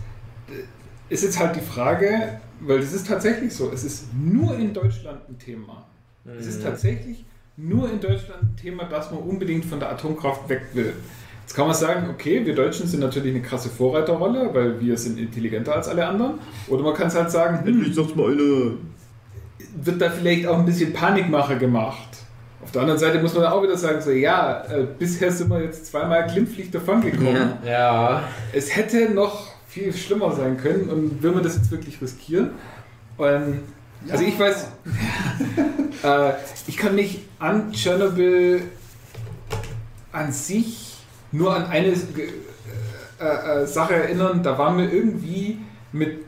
ist jetzt halt die Frage, weil das ist tatsächlich so, es ist nur in Deutschland ein Thema. Es ist tatsächlich nur in Deutschland ein Thema, dass man unbedingt von der Atomkraft weg will. Jetzt kann man sagen, okay, wir Deutschen sind natürlich eine krasse Vorreiterrolle, weil wir sind intelligenter als alle anderen. Oder man kann es halt sagen, hm, sag's mal eine. wird da vielleicht auch ein bisschen Panikmache gemacht. Auf der anderen Seite muss man auch wieder sagen, so ja, äh, bisher sind wir jetzt zweimal glimpflich davon gekommen. Ja. Ja, Es hätte noch viel schlimmer sein können und will man das jetzt wirklich riskieren? Und, Also ich weiß, äh, ich kann mich an Tschernobyl an sich nur an eine äh, äh, Sache erinnern, da waren wir irgendwie mit,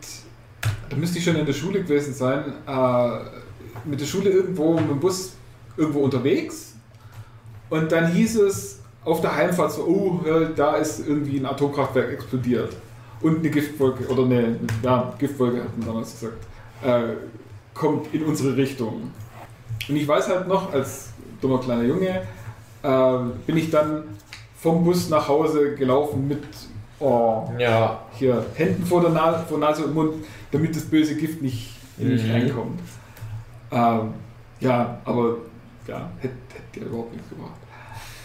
da müsste ich schon in der Schule gewesen sein, äh, mit der Schule irgendwo mit dem Bus irgendwo unterwegs. Und dann hieß es auf der Heimfahrt so, oh, da ist irgendwie ein Atomkraftwerk explodiert. Und eine Giftwolke, oder eine, ja, Giftwolke hat man damals gesagt, äh, kommt in unsere Richtung. Und ich weiß halt noch, als dummer kleiner Junge, äh, bin ich dann vom Bus nach Hause gelaufen mit oh, ja, hier Händen vor der Nase, vor Nase und Mund, damit das böse Gift nicht in mich Mhm. reinkommt. Ähm, ja, aber ja, hätte hätt ja überhaupt nichts gebracht.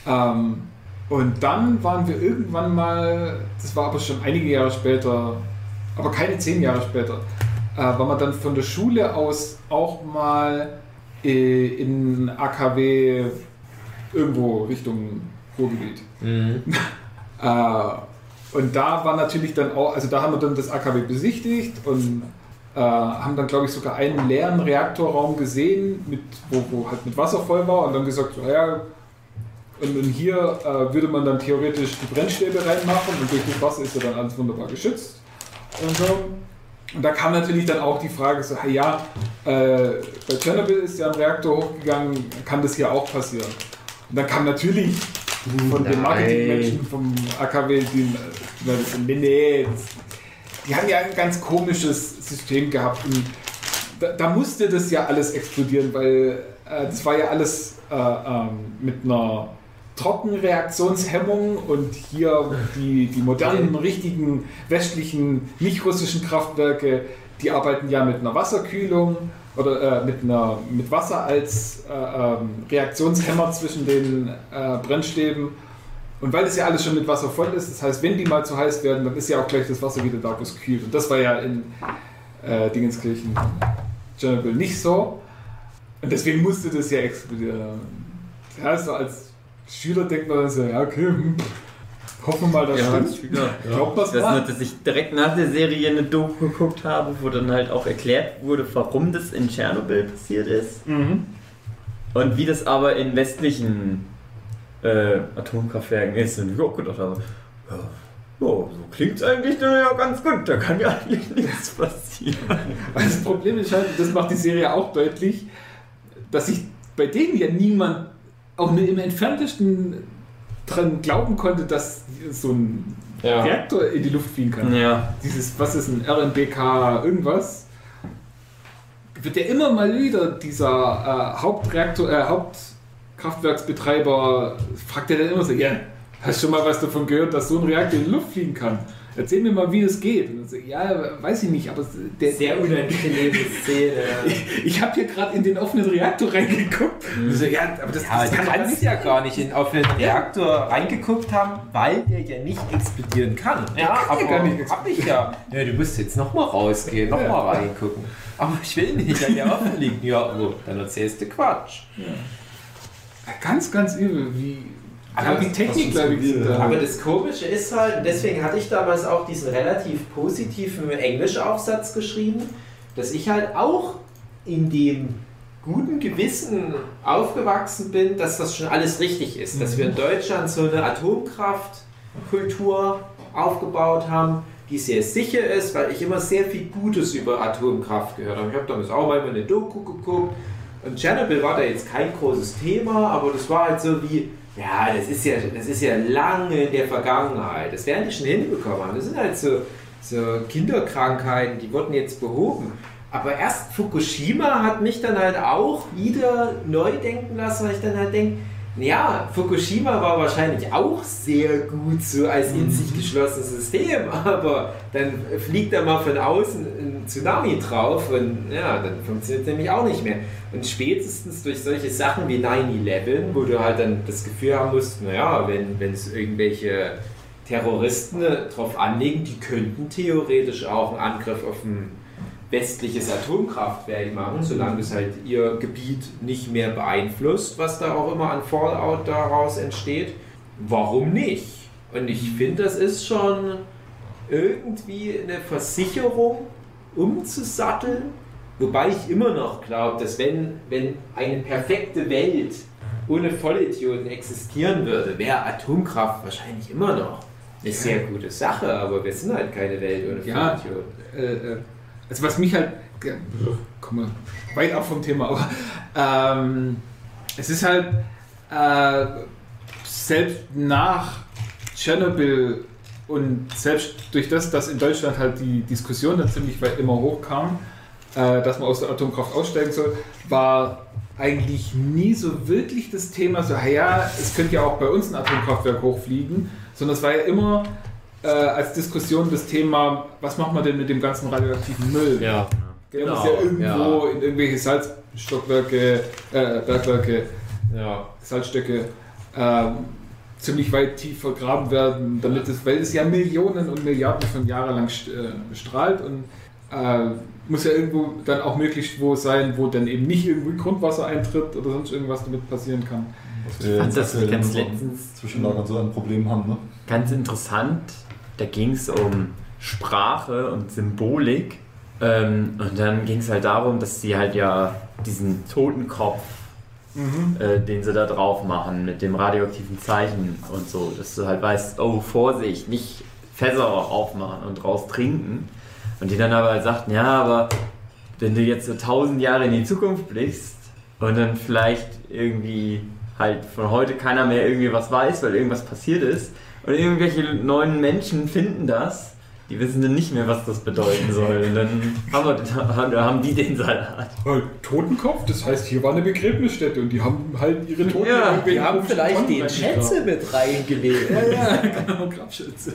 Ähm, und dann waren wir irgendwann mal, das war aber schon einige Jahre später, aber keine zehn Jahre später, äh, war man dann von der Schule aus auch mal äh, in AKW irgendwo Richtung Ruhrgebiet. mhm. Äh, und da war natürlich dann auch, also da haben wir dann das AKW besichtigt und äh, haben dann, glaube ich, sogar einen leeren Reaktorraum gesehen, mit, wo, wo halt mit Wasser voll war und dann gesagt, so, ja, und, und hier äh, würde man dann theoretisch die Brennstäbe reinmachen und durch das Wasser ist ja dann alles wunderbar geschützt und so. Und da kam natürlich dann auch die Frage so, hey, ja, äh, bei Tschernobyl ist ja ein Reaktor hochgegangen, kann das hier auch passieren? Und dann kam natürlich von den Nein. Marketingmenschen vom AKW, die, die, nee, das, die haben ja ein ganz komisches System gehabt. Und da, da musste das ja alles explodieren, weil äh, das war ja alles äh, ähm, mit einer Trockenreaktionshemmung und hier die, die modernen, richtigen westlichen, nicht russischen Kraftwerke, die arbeiten ja mit einer Wasserkühlung oder äh, mit, einer, mit Wasser als äh, ähm, Reaktionshemmer zwischen den äh, Brennstäben. Und weil das ja alles schon mit Wasser voll ist, das heißt, wenn die mal zu heiß werden, dann ist ja auch gleich das Wasser wieder da, wo es kühlt. Und das war ja in äh, Dingenskirchen, Tschernobyl nicht so. Und deswegen musste das ja explodieren. Ja, so als Schüler denkt man so, ja, okay, hm, hoffen wir mal, das stimmt. Glaubt man weiß mal? nur, dass ich direkt nach der Serie eine Doku geguckt habe, wo dann halt auch erklärt wurde, warum das in Tschernobyl passiert ist. Mhm. Und wie das aber in westlichen äh, Atomkraftwerken ist. Und ich auch gedacht habe, ja, ja, so klingt es eigentlich ja ganz gut, da kann ja eigentlich nichts passieren. Weil das Problem ist halt, das macht die Serie auch deutlich, dass sich bei denen ja niemand auch nur im entferntesten dran glauben konnte, dass so ein Ja. Reaktor in die Luft fliegen kann. Ja. Dieses, was ist ein RNBK irgendwas, wird ja immer mal wieder dieser äh, Hauptreaktor, äh, Hauptkraftwerksbetreiber, fragt er dann immer so, ja, hast du schon mal was davon gehört, dass so ein Reaktor in die Luft fliegen kann? Erzähl mir mal, wie das geht. Und dann so, ja, weiß ich nicht, aber der, Sehr unangenehme Szene. ich, ich habe hier gerade in den offenen Reaktor reingeguckt. Und so, ja, aber das, Ja, das du kann kannst ja gar nicht in, auf den Reaktor reingeguckt haben, weil der ja nicht explodieren kann. Ja, kann ja aber gar nicht hab ich ja. ja. Du musst jetzt nochmal rausgehen, nochmal Ja. reingucken. Aber ich will nicht, weil der offen liegt. Ja, oh, dann erzählst du Quatsch. Ganz, ganz übel, wie, Aber ja, das- Technik, glaube ich, da. Aber das Komische ist halt, und deswegen hatte ich damals auch diesen relativ positiven Englischaufsatz geschrieben, dass ich halt auch in dem guten Gewissen aufgewachsen bin, dass das schon alles richtig ist. Dass wir in Deutschland so eine Atomkraftkultur aufgebaut haben, die sehr sicher ist, weil ich immer sehr viel Gutes über Atomkraft gehört habe. Ich habe damals auch mal eine Doku geguckt und Chernobyl war da jetzt kein großes Thema, aber das war halt so wie, ja, das ist ja, das ist ja lange in der Vergangenheit. Das werden die schon hinbekommen haben. Das sind halt so, so Kinderkrankheiten, die wurden jetzt behoben. Aber erst Fukushima hat mich dann halt auch wieder neu denken lassen, weil ich dann halt denke, ja, Fukushima war wahrscheinlich auch sehr gut so als in sich geschlossenes System, aber dann fliegt da mal von außen ein Tsunami drauf und ja, dann funktioniert es nämlich auch nicht mehr. Und spätestens durch solche Sachen wie 9-11, wo du halt dann das Gefühl haben musst, naja, wenn, wenn es irgendwelche Terroristen drauf anlegen, die könnten theoretisch auch einen Angriff auf ein westliches Atomkraftwerk machen, solange es halt ihr Gebiet nicht mehr beeinflusst, was da auch immer an Fallout daraus entsteht. Warum nicht? Und ich finde, das ist schon irgendwie eine Versicherung, umzusatteln. Wobei ich immer noch glaube, dass wenn, wenn eine perfekte Welt ohne Vollidioten existieren würde, wäre Atomkraft wahrscheinlich immer noch eine sehr gute Sache, aber wir sind halt keine Welt ohne Ja. Vollidioten. äh, äh, also was mich halt, komm mal weit ab vom Thema, aber ähm, es ist halt äh, selbst nach Tschernobyl und selbst durch das, dass in Deutschland halt die Diskussion dann ziemlich weit immer hochkam, äh, dass man aus der Atomkraft aussteigen soll, war eigentlich nie so wirklich das Thema, so, ja, es könnte ja auch bei uns ein Atomkraftwerk hochfliegen, sondern es war ja immer äh, als Diskussion das Thema, was machen wir denn mit dem ganzen radioaktiven Müll? Ja. Der Genau, muss ja irgendwo ja. in irgendwelche Salzstockwerke, äh, Bergwerke, Ja. Salzstöcke ähm, ziemlich weit tief vergraben werden, damit es, weil es ja Millionen und Milliarden von Jahren lang äh, strahlt und äh, muss ja irgendwo dann auch möglichst wo sein, wo dann eben nicht irgendwie Grundwasser eintritt oder sonst irgendwas damit passieren kann. Was wir das aktuell ganz in unseren letztens- Zwischenlagern so ein Problem haben. Ne? Ganz interessant, da ging es um Sprache und Symbolik. Ähm, und dann ging es halt darum, dass sie halt ja diesen Totenkopf, äh, den sie da drauf machen, mit dem radioaktiven Zeichen und so, dass du halt weißt, oh, Vorsicht, nicht Fässer aufmachen und draus trinken. Und die dann aber halt sagten, ja, aber wenn du jetzt so tausend Jahre in die Zukunft blickst und dann vielleicht irgendwie halt von heute keiner mehr irgendwie was weiß, weil irgendwas passiert ist und irgendwelche neuen Menschen finden das, die wissen dann nicht mehr, was das bedeuten soll. Und dann haben, wir, haben, haben die den Salat. Äh, Totenkopf, das heißt, hier war eine Begräbnisstätte und die haben halt ihre Toten Ja, Die haben vielleicht Tonnen den reingegraben. Schätze mit reingelegt. Ja, ja, genau, Grabschätze.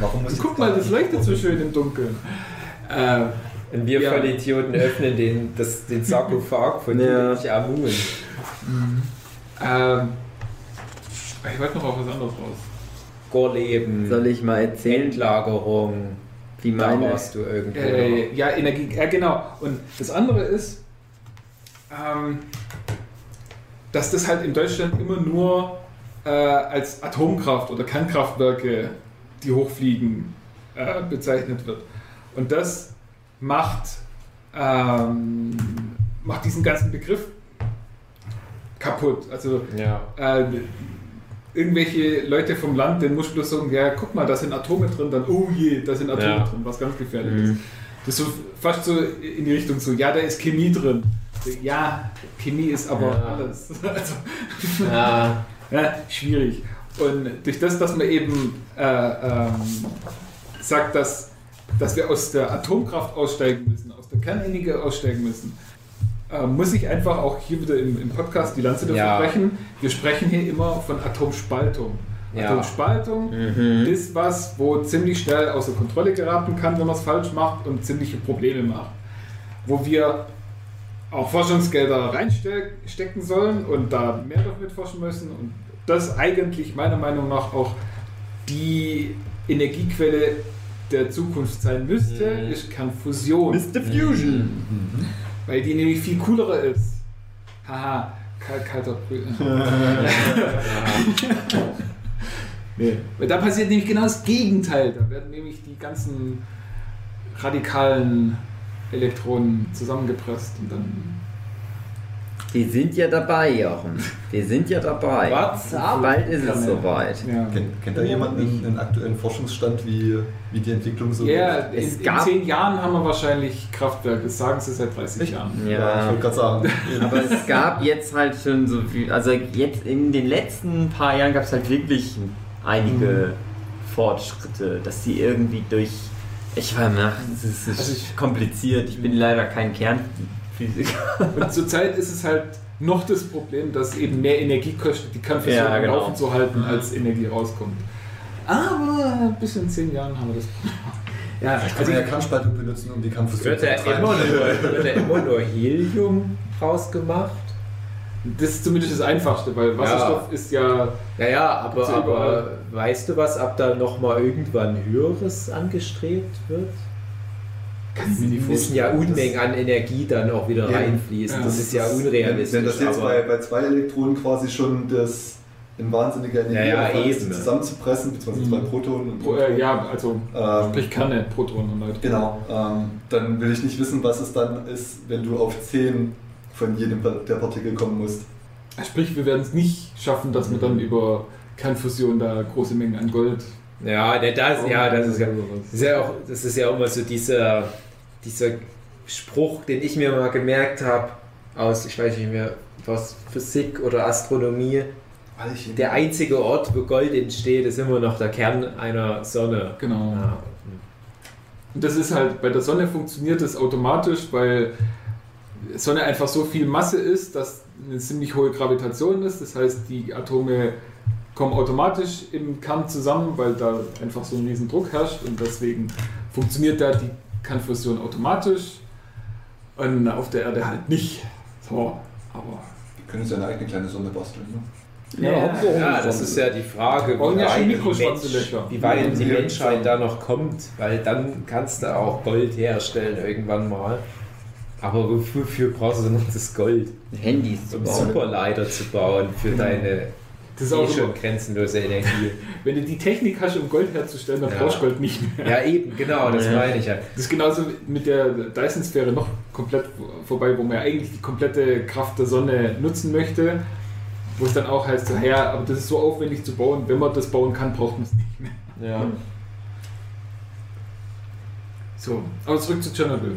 Warum muss Guck mal, da- das leuchtet so schön im Dunkeln. Äh, Und wir Ja. Vollidioten öffnen den, das, den Sarkophag von Ja. ja. Amun. ähm, ich wollte noch auf was anderes raus. Gorleben, Soll ich mal erzählen, Endlagerung, wie da meine... warst du irgendwo. Äh, ja, Energie, ja genau. Und das andere ist, ähm, dass das halt in Deutschland immer nur äh, als Atomkraft oder Kernkraftwerke, die hochfliegen, äh, bezeichnet wird. Und das macht, ähm, macht diesen ganzen Begriff kaputt. Also ja. äh, irgendwelche Leute vom Land, ich bloß sagen, ja, guck mal, da sind Atome drin, dann, oh je, da sind Atome Ja. drin, was ganz gefährlich Mhm. ist. Das ist so fast so in die Richtung so, ja, da ist Chemie drin. Ja, Chemie ist aber Ja. alles. Also, Ja. ja, schwierig. Und durch das, dass man eben äh, ähm, sagt, dass, dass wir aus der Atomkraft aussteigen müssen, aus der Kernenergie aussteigen müssen, äh, muss ich einfach auch hier wieder im, im Podcast die Lanze dafür Ja. brechen. Wir sprechen hier immer von Atomspaltung. Ja. Atomspaltung Mhm. ist was, wo ziemlich schnell außer Kontrolle geraten kann, wenn man es falsch macht und ziemliche Probleme macht. Wo wir auch Forschungsgelder reinstecken sollen und da mehr damit forschen müssen und das eigentlich meiner Meinung nach auch die Energiequelle der Zukunft sein müsste, Mhm. ist Kernfusion. Mr. Fusion. Mhm. Weil die nämlich viel cooler ist. Haha, kal kalter Brühe. nee. Weil da passiert nämlich genau das Gegenteil. Da werden nämlich die ganzen radikalen Elektronen zusammengepresst und dann Wir sind ja dabei, Jochen. Wir sind ja dabei. Up? Bald ist es soweit. Ja. Kennt, kennt da jemand einen, einen aktuellen Forschungsstand, wie, wie die Entwicklung so Ja, Es in, in gab- zehn Jahren haben wir wahrscheinlich Kraftwerke. Das sagen sie seit 30 Jahren. Ich Ja, wollte gerade sagen. aber es gab jetzt halt schon so viel, also jetzt in den letzten paar Jahren gab es halt wirklich einige Fortschritte, dass sie irgendwie durch, ich war nach, es ist, es ist Also ich- kompliziert, ich bin leider kein Kernphysiker. Und zurzeit ist es halt noch das Problem, dass eben mehr Energie kostet, die Kernfusion Ja, am genau. Laufen zu halten, als Energie rauskommt. Aber bis in zehn Jahren haben wir das. Ja, Kann also man ja Kernspaltung benutzen, um die Kampffusion zu da betreiben. wird da immer nur Helium rausgemacht? das ist zumindest das Einfachste, weil Wasserstoff ist ja Naja, aber, Gibt's ja aber überall. weißt du was, ob da nochmal irgendwann Höheres angestrebt wird? kann ich mir nicht müssen ja Unmengen an Energie dann auch wieder Ja. reinfließen. Ja. das ist ja unrealistisch. wenn das jetzt aber- bei, bei zwei Elektronen quasi schon das in wahnsinniger Energie Ja, ja, zusammenzupressen, beziehungsweise Mhm. zwei Protonen und Pro- äh, ja, also ähm, sprich Kerne, Protonen und Neutronen. Genau, ähm, dann will ich nicht wissen, was es dann ist, wenn du auf 10 von jedem der Partikel kommen musst. Sprich, wir werden es nicht schaffen, dass wir dann über Kernfusion da große Mengen an Gold. Ja, ne, das, ja, das ist ja, das ist ja auch, das ist ja immer so dieser, dieser Spruch, den ich mir mal gemerkt habe aus, ich weiß nicht mehr, was Physik oder Astronomie. Weil ich Der einzige Ort, wo Gold entsteht, ist immer noch der Kern einer Sonne. Genau. Ja. Und das ist halt, bei der Sonne funktioniert das automatisch, weil Sonne einfach so viel Masse ist, dass eine ziemlich hohe Gravitation ist. Das heißt, die Atome kommen automatisch im Kern zusammen, weil da einfach so ein riesen Druck herrscht und deswegen funktioniert da die Kernfusion automatisch und auf der Erde halt nicht. So, aber Wir können uns ja eine eigene kleine Sonne basteln. Ne? Ja, Ja, das ist ja die Frage, ja schon weit Mensch, wie weit die Ja. Menschheit da noch kommt, weil dann kannst du auch Gold herstellen irgendwann mal. Aber wofür wofür brauchst du noch das Gold? Handys zu Um bauen. Superleiter zu bauen für deine das ist eh auch schon so, grenzenlose Energie. wenn du die Technik hast, um Gold herzustellen, dann Ja. brauchst du Gold nicht mehr. ja, eben, genau, das Ja. meine ich ja. Das ist genauso mit der Dyson-Sphäre noch komplett vorbei, wo man ja eigentlich die komplette Kraft der Sonne nutzen möchte. Wo es dann auch heißt, so, ja, aber das ist so aufwendig zu bauen, wenn man das bauen kann, braucht man es nicht mehr. Ja. So, aber zurück zu Tschernobyl.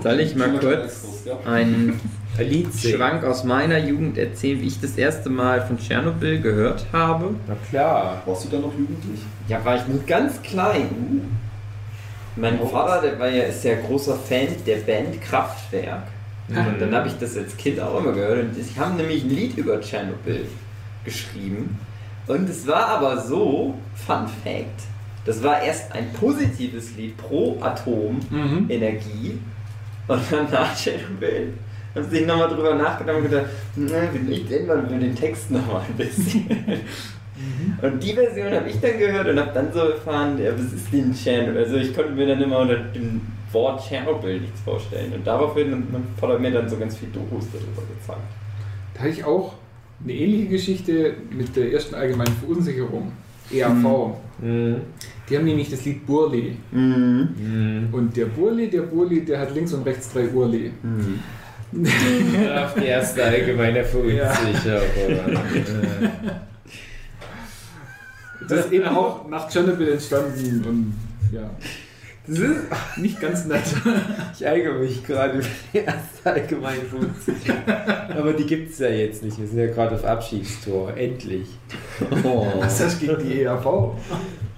Soll ich mal kurz einen. Schwank aus meiner Jugend erzählen, wie ich das erste Mal von Tschernobyl gehört habe? Na klar. Warst du da noch jugendlich? Ja, war ich nur ganz klein. Mein Vater, der war ja, ist ja großer Fan der Band Kraftwerk. Und dann habe ich das als Kind auch immer gehört. Und sie haben nämlich ein Lied über Tschernobyl geschrieben. Und es war aber so, Fun Fact, das war erst ein positives Lied pro Atomenergie. Mhm. Und dann nach Tschernobyl haben sie sich nochmal drüber nachgedacht und gedacht, na, vielleicht ändern wir den Text nochmal ein bisschen. Und die Version habe ich dann gehört und habe dann so erfahren, ja, was ist denn Tschernobyl? Also ich konnte mir dann immer unter dem Wort Tschernobyl nichts vorstellen. Und daraufhin hat Vater mir dann so ganz viel Dokus darüber gezeigt. Da habe ich auch eine ähnliche Geschichte mit der ersten allgemeinen Verunsicherung. EAV. Mhm. Die haben nämlich das Lied Burli. Mhm. Und der Burli, der Burli, der hat links und rechts drei Urli. Auf die erste allgemeine Verunsicherung. Das ist eben auch nach Tschernobyl entstanden und ja, Das ist, nicht ganz nett. ich ärgere mich gerade über die erste allgemeine Verunsicherung. Aber die gibt es ja jetzt nicht. Wir sind ja gerade auf Abschiedstour. Endlich. Oh. Was hast du gegen die EAV?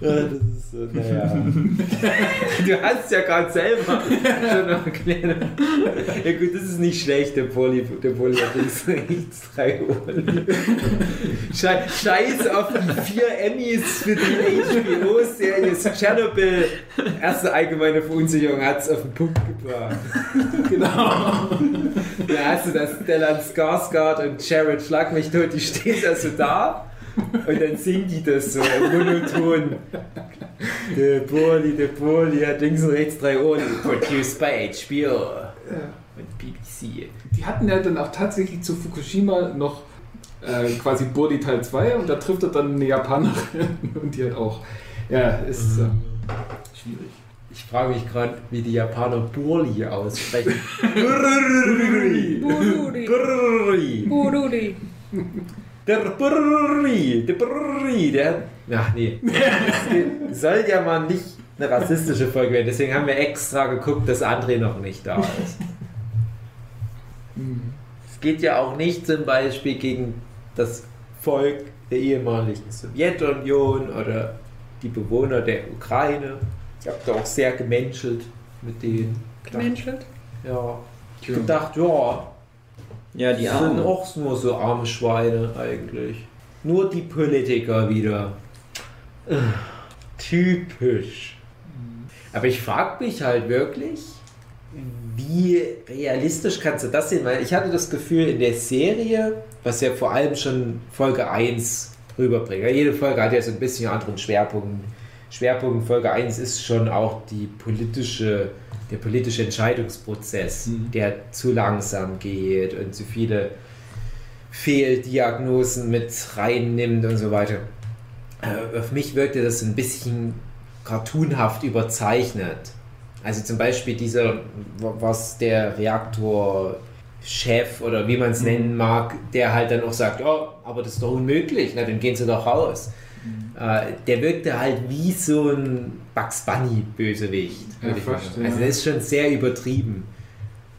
Ja, das ist so, naja. Du hast ja gerade selber schon erklärt. Ja gut, das ist nicht schlecht, der Poli, der Poli hat rechts drei Ohren. Schei- Scheiß auf die vier Emmys für die HBO-Serie Chernobyl. Erste allgemeine Verunsicherung hat es auf den Punkt gebracht. Genau. Da hast du das Stellan Skarsgård und Jared Schlag mich tot, die stehen da so da und dann singen die das so monoton. Der Poli, der Poli hat links und rechts drei Ohren. Produced by HBO und BBC. Die hatten ja dann auch tatsächlich zu Fukushima noch äh, quasi Burli Teil 2 und da trifft er dann eine Japanerin und die hat auch. Ja, ist äh, schwierig. Ich frage mich gerade, wie die Japaner Burli aussprechen. Bururi. Burri. Bururi. Der Burri. Der Burri. Der. Ach nee. Es soll ja mal nicht eine rassistische Folge werden. Deswegen haben wir extra geguckt, dass André noch nicht da ist. Es geht ja auch nicht zum Beispiel gegen das Volk der ehemaligen Sowjetunion oder die Bewohner der Ukraine. Ich habe da auch sehr gemenschelt mit denen. Menschelt. Ja. Ich hab gedacht, ja, Ja, die die sind Armen. auch nur so arme Schweine eigentlich. Nur die Politiker wieder. Äh, Typisch. Aber ich frage mich halt wirklich, wie realistisch kannst du das sehen? Weil ich hatte das Gefühl in der Serie, was ja vor allem schon Folge 1 rüberbringt. Jede Folge hat ja so ein bisschen einen anderen Schwerpunkt. Schwerpunkt Folge 1 ist schon auch die politische, der politische Entscheidungsprozess, Mhm. der zu langsam geht und zu viele Fehldiagnosen mit reinnimmt und so weiter. Äh, Auf mich wirkte das ein bisschen cartoonhaft überzeichnet. Also zum Beispiel dieser, was der Reaktorchef oder wie man es nennen mag, der halt dann auch sagt, ja, aber das ist doch unmöglich, na, dann gehen sie doch raus. Äh, der wirkte halt wie so ein Bugs Bunny Bösewicht. Fast, ja. Also das ist schon sehr übertrieben.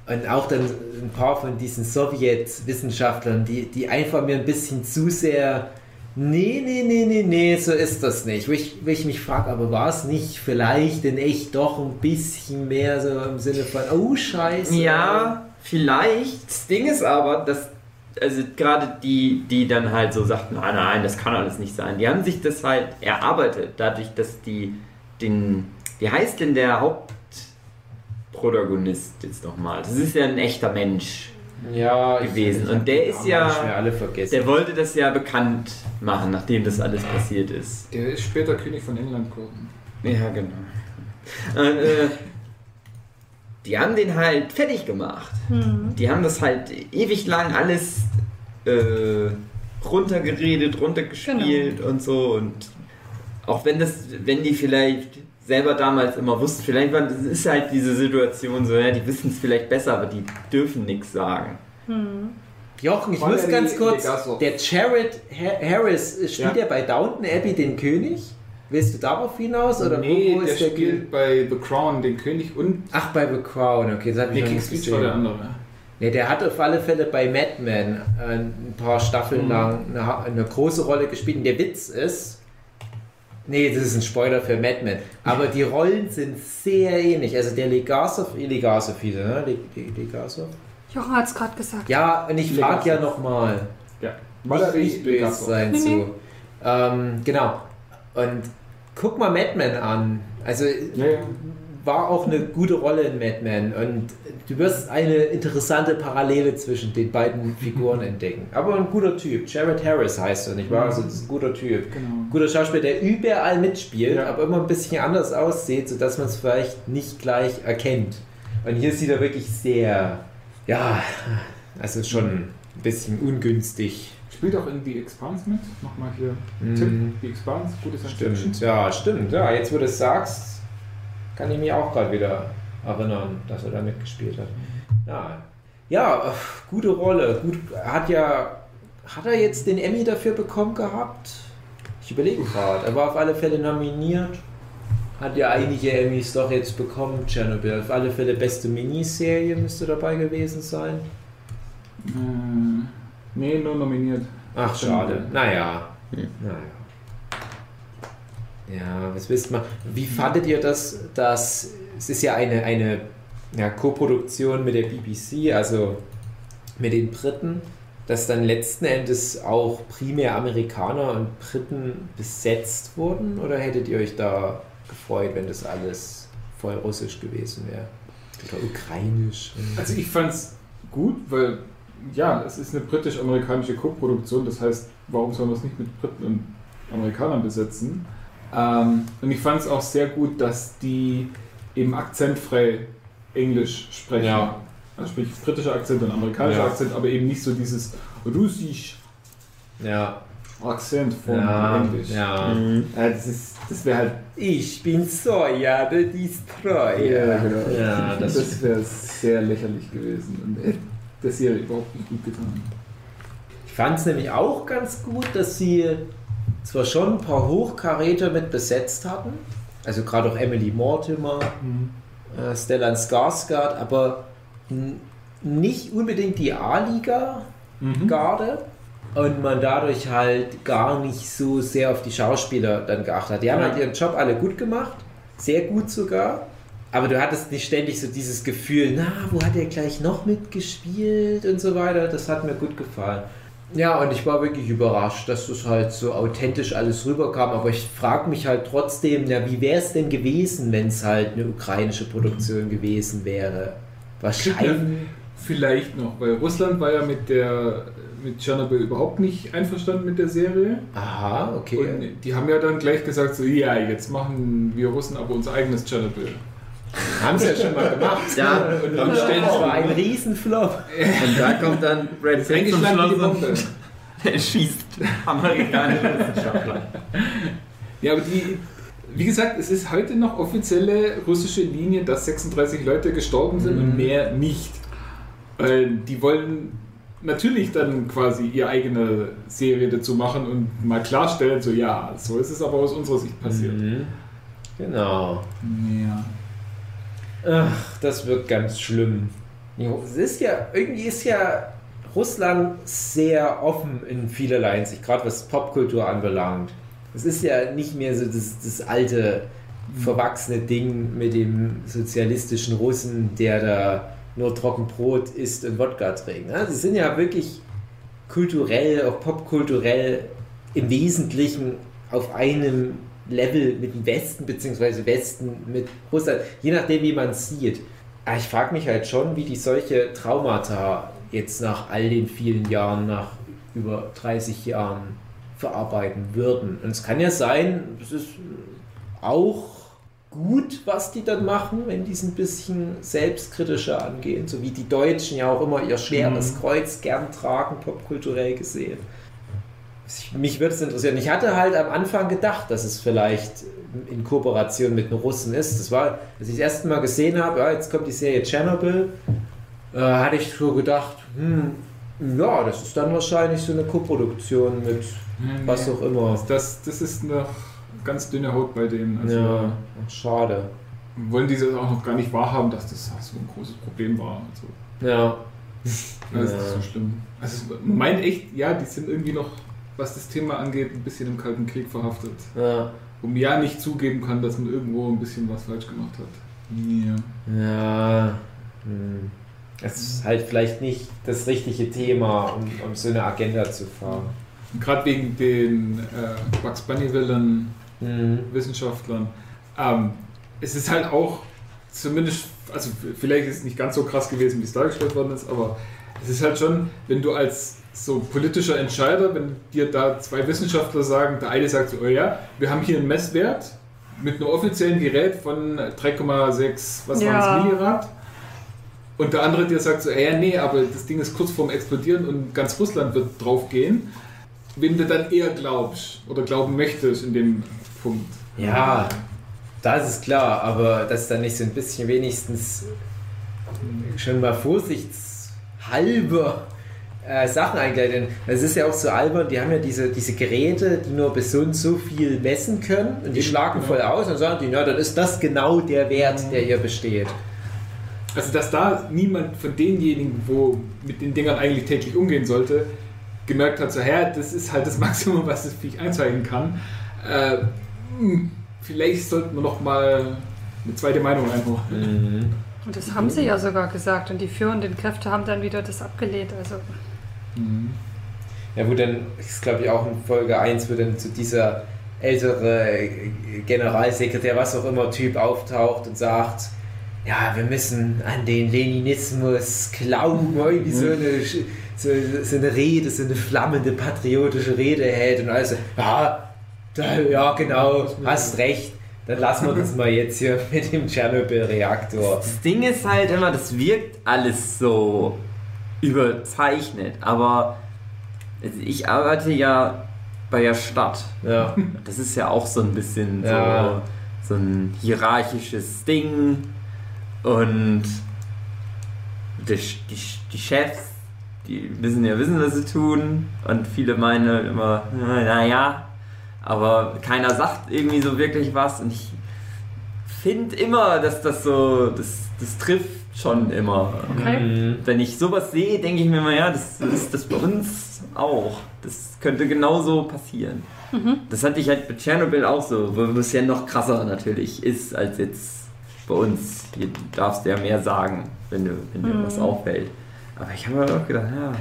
Und auch dann ein paar von diesen Sowjetwissenschaftlern, die, die einfach mir ein bisschen zu sehr, nee, nee, nee, nee, nee, so ist das nicht. Wo ich, wo ich mich frage, aber war es nicht vielleicht in echt doch ein bisschen mehr so im Sinne von, oh Scheiße. Ja, vielleicht. Das Ding ist aber, dass, also gerade die, die dann halt so sagten, nein, nein, das kann alles nicht sein, die haben sich das halt erarbeitet, dadurch, dass die den, wie heißt denn der Hauptprotagonist jetzt nochmal? Das ist ja ein echter Mensch. ja, ich- gewesen. ich Und hab der ist ja-. Der wollte das ja bekannt machen, nachdem das alles passiert ist. Der ist später König von England geworden. Ja, genau. Und, äh, die haben den halt fertig gemacht. Die haben das halt ewig lang alles äh, runtergeredet, runtergespielt und so. Und auch wenn das, wenn die vielleicht selber damals immer wussten, vielleicht war, das ist halt diese Situation so, ja, die wissen es vielleicht besser, aber die dürfen nichts sagen. Jochen, ich War muss ganz die- kurz, der Jared Ha- Harris, spielt Ja. er bei Downton Abbey den König? Willst du darauf hinaus? Oder nee, wo, wo der ist der spielt König? bei The Crown den König und Ach, bei The Crown, okay, das ich nee, noch King's nicht Speech war der andere. Nee, der hat auf alle Fälle bei Mad Men äh, ein paar Staffeln Mhm. lang eine, eine große Rolle gespielt. Und der Witz ist, nee, das ist ein Spoiler für Mad Men, aber die Rollen sind sehr ähnlich. Also der Legasov, Legasov hieß er, ne? Le- Le- Legasov? Jochen hat es gerade gesagt. Ja, und ich frage ja nochmal. Ja. nicht, böse sein Nee, nee. zu. Ähm, genau. Und guck mal Mad Men an. Also Ja, ja. war auch eine gute Rolle in Mad Men und du wirst eine interessante Parallele zwischen den beiden Figuren entdecken. Aber ein guter Typ. Jared Harris heißt er, nicht wahr? Also das ist ein guter Typ. Genau. Guter Schauspieler, der überall mitspielt, Ja. aber immer ein bisschen anders aussieht, sodass man es vielleicht nicht gleich erkennt. Und hier sieht er wirklich sehr, ja, also schon ein bisschen ungünstig. Spielt auch in The Expanse mit. Nochmal hier Mhm. Tipp. The Expanse, gute Science Fiction. Stimmt, ja, stimmt. Ja, jetzt wo du es sagst, kann ich mich auch gerade wieder erinnern, dass er da mitgespielt hat. Ja, ja äh, gute Rolle. Gut, er hat ja, hat er jetzt den Emmy dafür bekommen gehabt? Ich überlege gerade. Er war auf alle Fälle nominiert. Hat ja einige Emmys doch jetzt bekommen. Chernobyl. Auf alle Fälle beste Miniserie müsste dabei gewesen sein. Äh, nee, nur nominiert. Ach, schade. Naja. Hm. Naja. Ja, was wisst man? Wie fandet ihr das, dass es ist ja eine, eine ja, Co-Produktion mit der BBC, also mit den Briten, dass dann letzten Endes auch primär Amerikaner und Briten besetzt wurden? Oder hättet ihr euch da gefreut, wenn das alles voll russisch gewesen wäre? Oder ukrainisch? Also ich fand's gut, weil ja, es ist eine britisch-amerikanische Co-Produktion, das heißt, warum soll man es nicht mit Briten und Amerikanern besetzen? Ähm, und ich fand es auch sehr gut, dass die eben akzentfrei Englisch sprechen. Ja. Also sprich britischer Akzent und amerikanischer Ja. Akzent, aber eben nicht so dieses Russisch. Ja. Akzent von Ja, Englisch. ja. Äh, das ist, das wäre halt, Ich bin Sawyer, the Destroyer. genau. Ja, das, das wäre sehr lächerlich gewesen und hätte der Serie überhaupt nicht gut getan. Ich fand es nämlich auch ganz gut, dass sie zwar schon ein paar Hochkaräter mit besetzt hatten, also gerade auch Emily Mortimer, äh, Stellan Skarsgård, aber nicht unbedingt die A-Liga-Garde und man dadurch halt gar nicht so sehr auf die Schauspieler dann geachtet hat. Die haben Ja. halt ihren Job alle gut gemacht, sehr gut sogar. Aber du hattest nicht ständig so dieses Gefühl, na, wo hat er gleich noch mitgespielt und so weiter. Das hat mir gut gefallen. Ja, und ich war wirklich überrascht, dass das halt so authentisch alles rüberkam. Aber ich frage mich halt trotzdem, ja, wie wäre es denn gewesen, wenn es halt eine ukrainische Produktion gewesen wäre? Wahrscheinlich. Vielleicht noch, weil Russland war ja mit der mit Tschernobyl überhaupt nicht einverstanden mit der Serie. Aha, okay. Und die haben ja dann gleich gesagt, so ja, jetzt machen wir Russen aber unser eigenes Tschernobyl. Haben sie ja schon mal gemacht. Ja, Und dann stellen war ein Riesenflop. Und da kommt dann Brad Pitt zum Schluss er schießt amerikanische Wissenschaftler. Ja, aber die, wie gesagt, es ist heute noch offizielle russische Linie, dass 36 Leute gestorben sind und mehr nicht. Die wollen natürlich dann quasi ihre eigene Serie dazu machen und mal klarstellen, so ja, so ist es aber aus unserer Sicht passiert. Mhm. Genau. Ja. Ach, das wird ganz schlimm. Es ist ja, irgendwie ist ja Russland sehr offen in vielerlei Hinsicht, gerade was Popkultur anbelangt. Es ist ja nicht mehr so das, das alte, verwachsene Ding mit dem sozialistischen Russen, der da nur Trockenbrot isst und Wodka trinkt. ne? Sie sind ja wirklich kulturell, auch popkulturell im Wesentlichen auf einem Level mit dem Westen, beziehungsweise Westen mit Russland, je nachdem, wie man es sieht. Aber ich frage mich halt schon, wie die solche Traumata jetzt nach all den vielen Jahren, nach über 30 Jahren verarbeiten würden. Und es kann ja sein, es ist auch gut, was die dann machen, wenn die es ein bisschen selbstkritischer angehen, so wie die Deutschen ja auch immer ihr schweres Kreuz gern tragen, popkulturell gesehen. Ich- Mich würde es interessieren. Ich hatte halt am Anfang gedacht, dass es vielleicht in Kooperation mit den Russen ist. Das war, als ich das erste Mal gesehen habe, ja, jetzt kommt die Serie Chernobyl, äh, hatte ich so gedacht, hm, ja, das ist dann wahrscheinlich so eine Koproduktion mit was auch immer. Das, das ist noch ganz dünne Haut bei denen. Also Ja, schade. wollen die das auch noch gar nicht wahrhaben, dass das so ein großes Problem war. Also, Ja. das ist Ja. nicht so schlimm. Also man meint echt, ja, die sind irgendwie noch, was das Thema angeht, ein bisschen im Kalten Krieg verhaftet. Ja. Man ja nicht zugeben kann, dass man irgendwo ein bisschen was falsch gemacht hat. Ja. Ja. Hm. Es ist halt vielleicht nicht das richtige Thema, um, um so eine Agenda zu fahren. Und Gerade wegen den äh, Bugs Bunny Villain Hm. Wissenschaftlern. Ähm, es ist halt auch zumindest, also vielleicht ist es nicht ganz so krass gewesen, wie es dargestellt worden ist, aber es ist halt schon, wenn du als so politischer Entscheider, wenn dir da zwei Wissenschaftler sagen, der eine sagt so, oh ja, wir haben hier einen Messwert mit einem offiziellen Gerät von 3,6, was Ja. waren es, Millirad? Und der andere dir sagt so, ja, nee, aber das Ding ist kurz vorm Explodieren und ganz Russland wird draufgehen. Wenn du dann eher glaubst oder glauben möchtest in dem Punkt. Ja, das ist klar, aber dass dann nicht so ein bisschen wenigstens schon mal vorsichtshalber äh, Sachen eingleiten. Es ist ja auch so albern, die haben ja diese, diese Geräte, die nur bis so und so viel messen können und die schlagen voll aus und sagen die, na, dann ist das genau der Wert, der hier besteht. Also, dass da niemand von denjenigen, wo mit den Dingern eigentlich täglich umgehen sollte, gemerkt hat, so, hä, das ist halt das Maximum, was das Viech anzeigen kann. Äh, hm, vielleicht sollten wir noch mal eine zweite Meinung einholen. Und das haben sie ja sogar gesagt. Und die führenden Kräfte haben dann wieder das abgelehnt. Also Ja, wo dann, ist glaube ich auch in Folge 1, wo dann zu dieser ältere Generalsekretär, was auch immer, Typ auftaucht und sagt, ja, wir müssen an den Leninismus glauben, irgendwie so eine, so, so eine Rede, so eine flammende patriotische Rede hält und also, ja, da, ja genau, hast recht, dann lassen wir das mal jetzt hier mit dem Tschernobyl-Reaktor. Das Ding ist halt immer, das wirkt alles so überzeichnet, aber ich arbeite ja bei der Stadt. Ja. Das ist ja auch so ein bisschen Ja. so, so ein hierarchisches Ding. Und die, die, die Chefs, die müssen ja wissen, was sie tun. Und viele meinen immer, naja, aber keiner sagt irgendwie so wirklich was. Und ich finde immer, dass das so, das, das trifft schon immer. Okay. Mhm. Wenn ich sowas sehe, denke ich mir mal, ja, das ist das bei uns auch. Das könnte genauso passieren. Das hatte ich halt bei Tschernobyl auch so, wo es ja noch krasser natürlich ist als jetzt bei uns. Hier darfst du ja mehr sagen, wenn, du, wenn dir was auffällt. Aber ich habe mir auch gedacht, ja.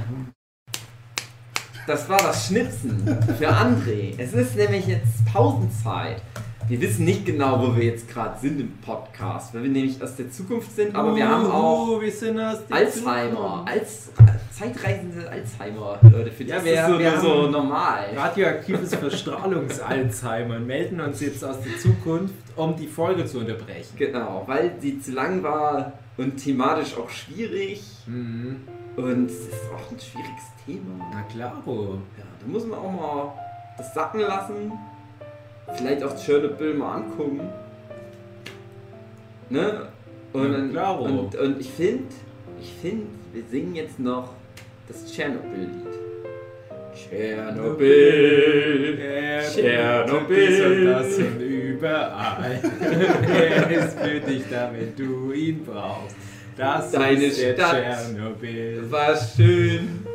Das war das Schnipsen für André. Es ist nämlich jetzt Pausenzeit. Wir wissen nicht genau, wo wir jetzt gerade sind im Podcast, weil wir nämlich aus der Zukunft sind, aber wir haben auch aus der Alzheimer, als Zeitreisende Alzheimer, Leute, für Ja, ist wir- das so, wir nur so haben- normal. Radioaktives Verstrahlungs-Alzheimer und melden uns jetzt aus der Zukunft, um die Folge zu unterbrechen. Genau, weil die zu lang war und thematisch auch schwierig Mhm. und es ist auch ein schwieriges Thema. Na klaro. Ja, da muss man auch mal das sacken lassen, vielleicht auch Tschernobyl mal angucken. Ne? Und, Ja, und, und ich finde, ich finde, wir singen jetzt noch das Tschernobyl-Lied. Tschernobyl. Tschernobyl. Dies und das und überall. er ist für dich da, wenn du ihn brauchst. Das Deine ist der Stadt. Tschernobyl. War schön.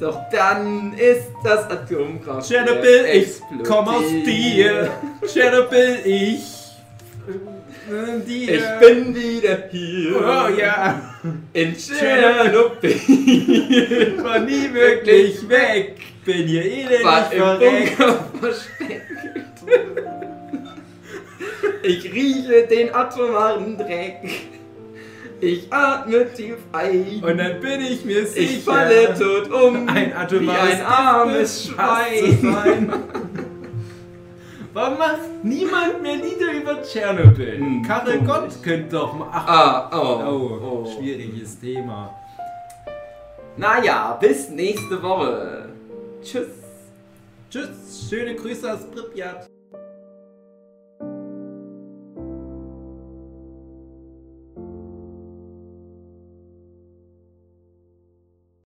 Doch dann ist das Atomkraftwerk Tschernobyl, ich komm aus dir. Tschernobyl, ich. äh, Dir. Ich bin wieder hier. Oh ja. In Tschernobyl. War nie wirklich weg. Bin hier elendig War im verreckt. Bunker versteckt. Ich rieche den atomaren Dreck. Ich atme tief ein. Und dann bin ich mir sicher. ich falle tot um. Ein atomares wie ein armes Schwein. Warum macht niemand mehr Lieder über Tschernobyl? Hm, Karel komisch. Gott könnte doch mal. Ach, Ah, oh, oh, oh. schwieriges Thema. Naja, bis nächste Woche. Tschüss. Tschüss, schöne Grüße aus Pripyat.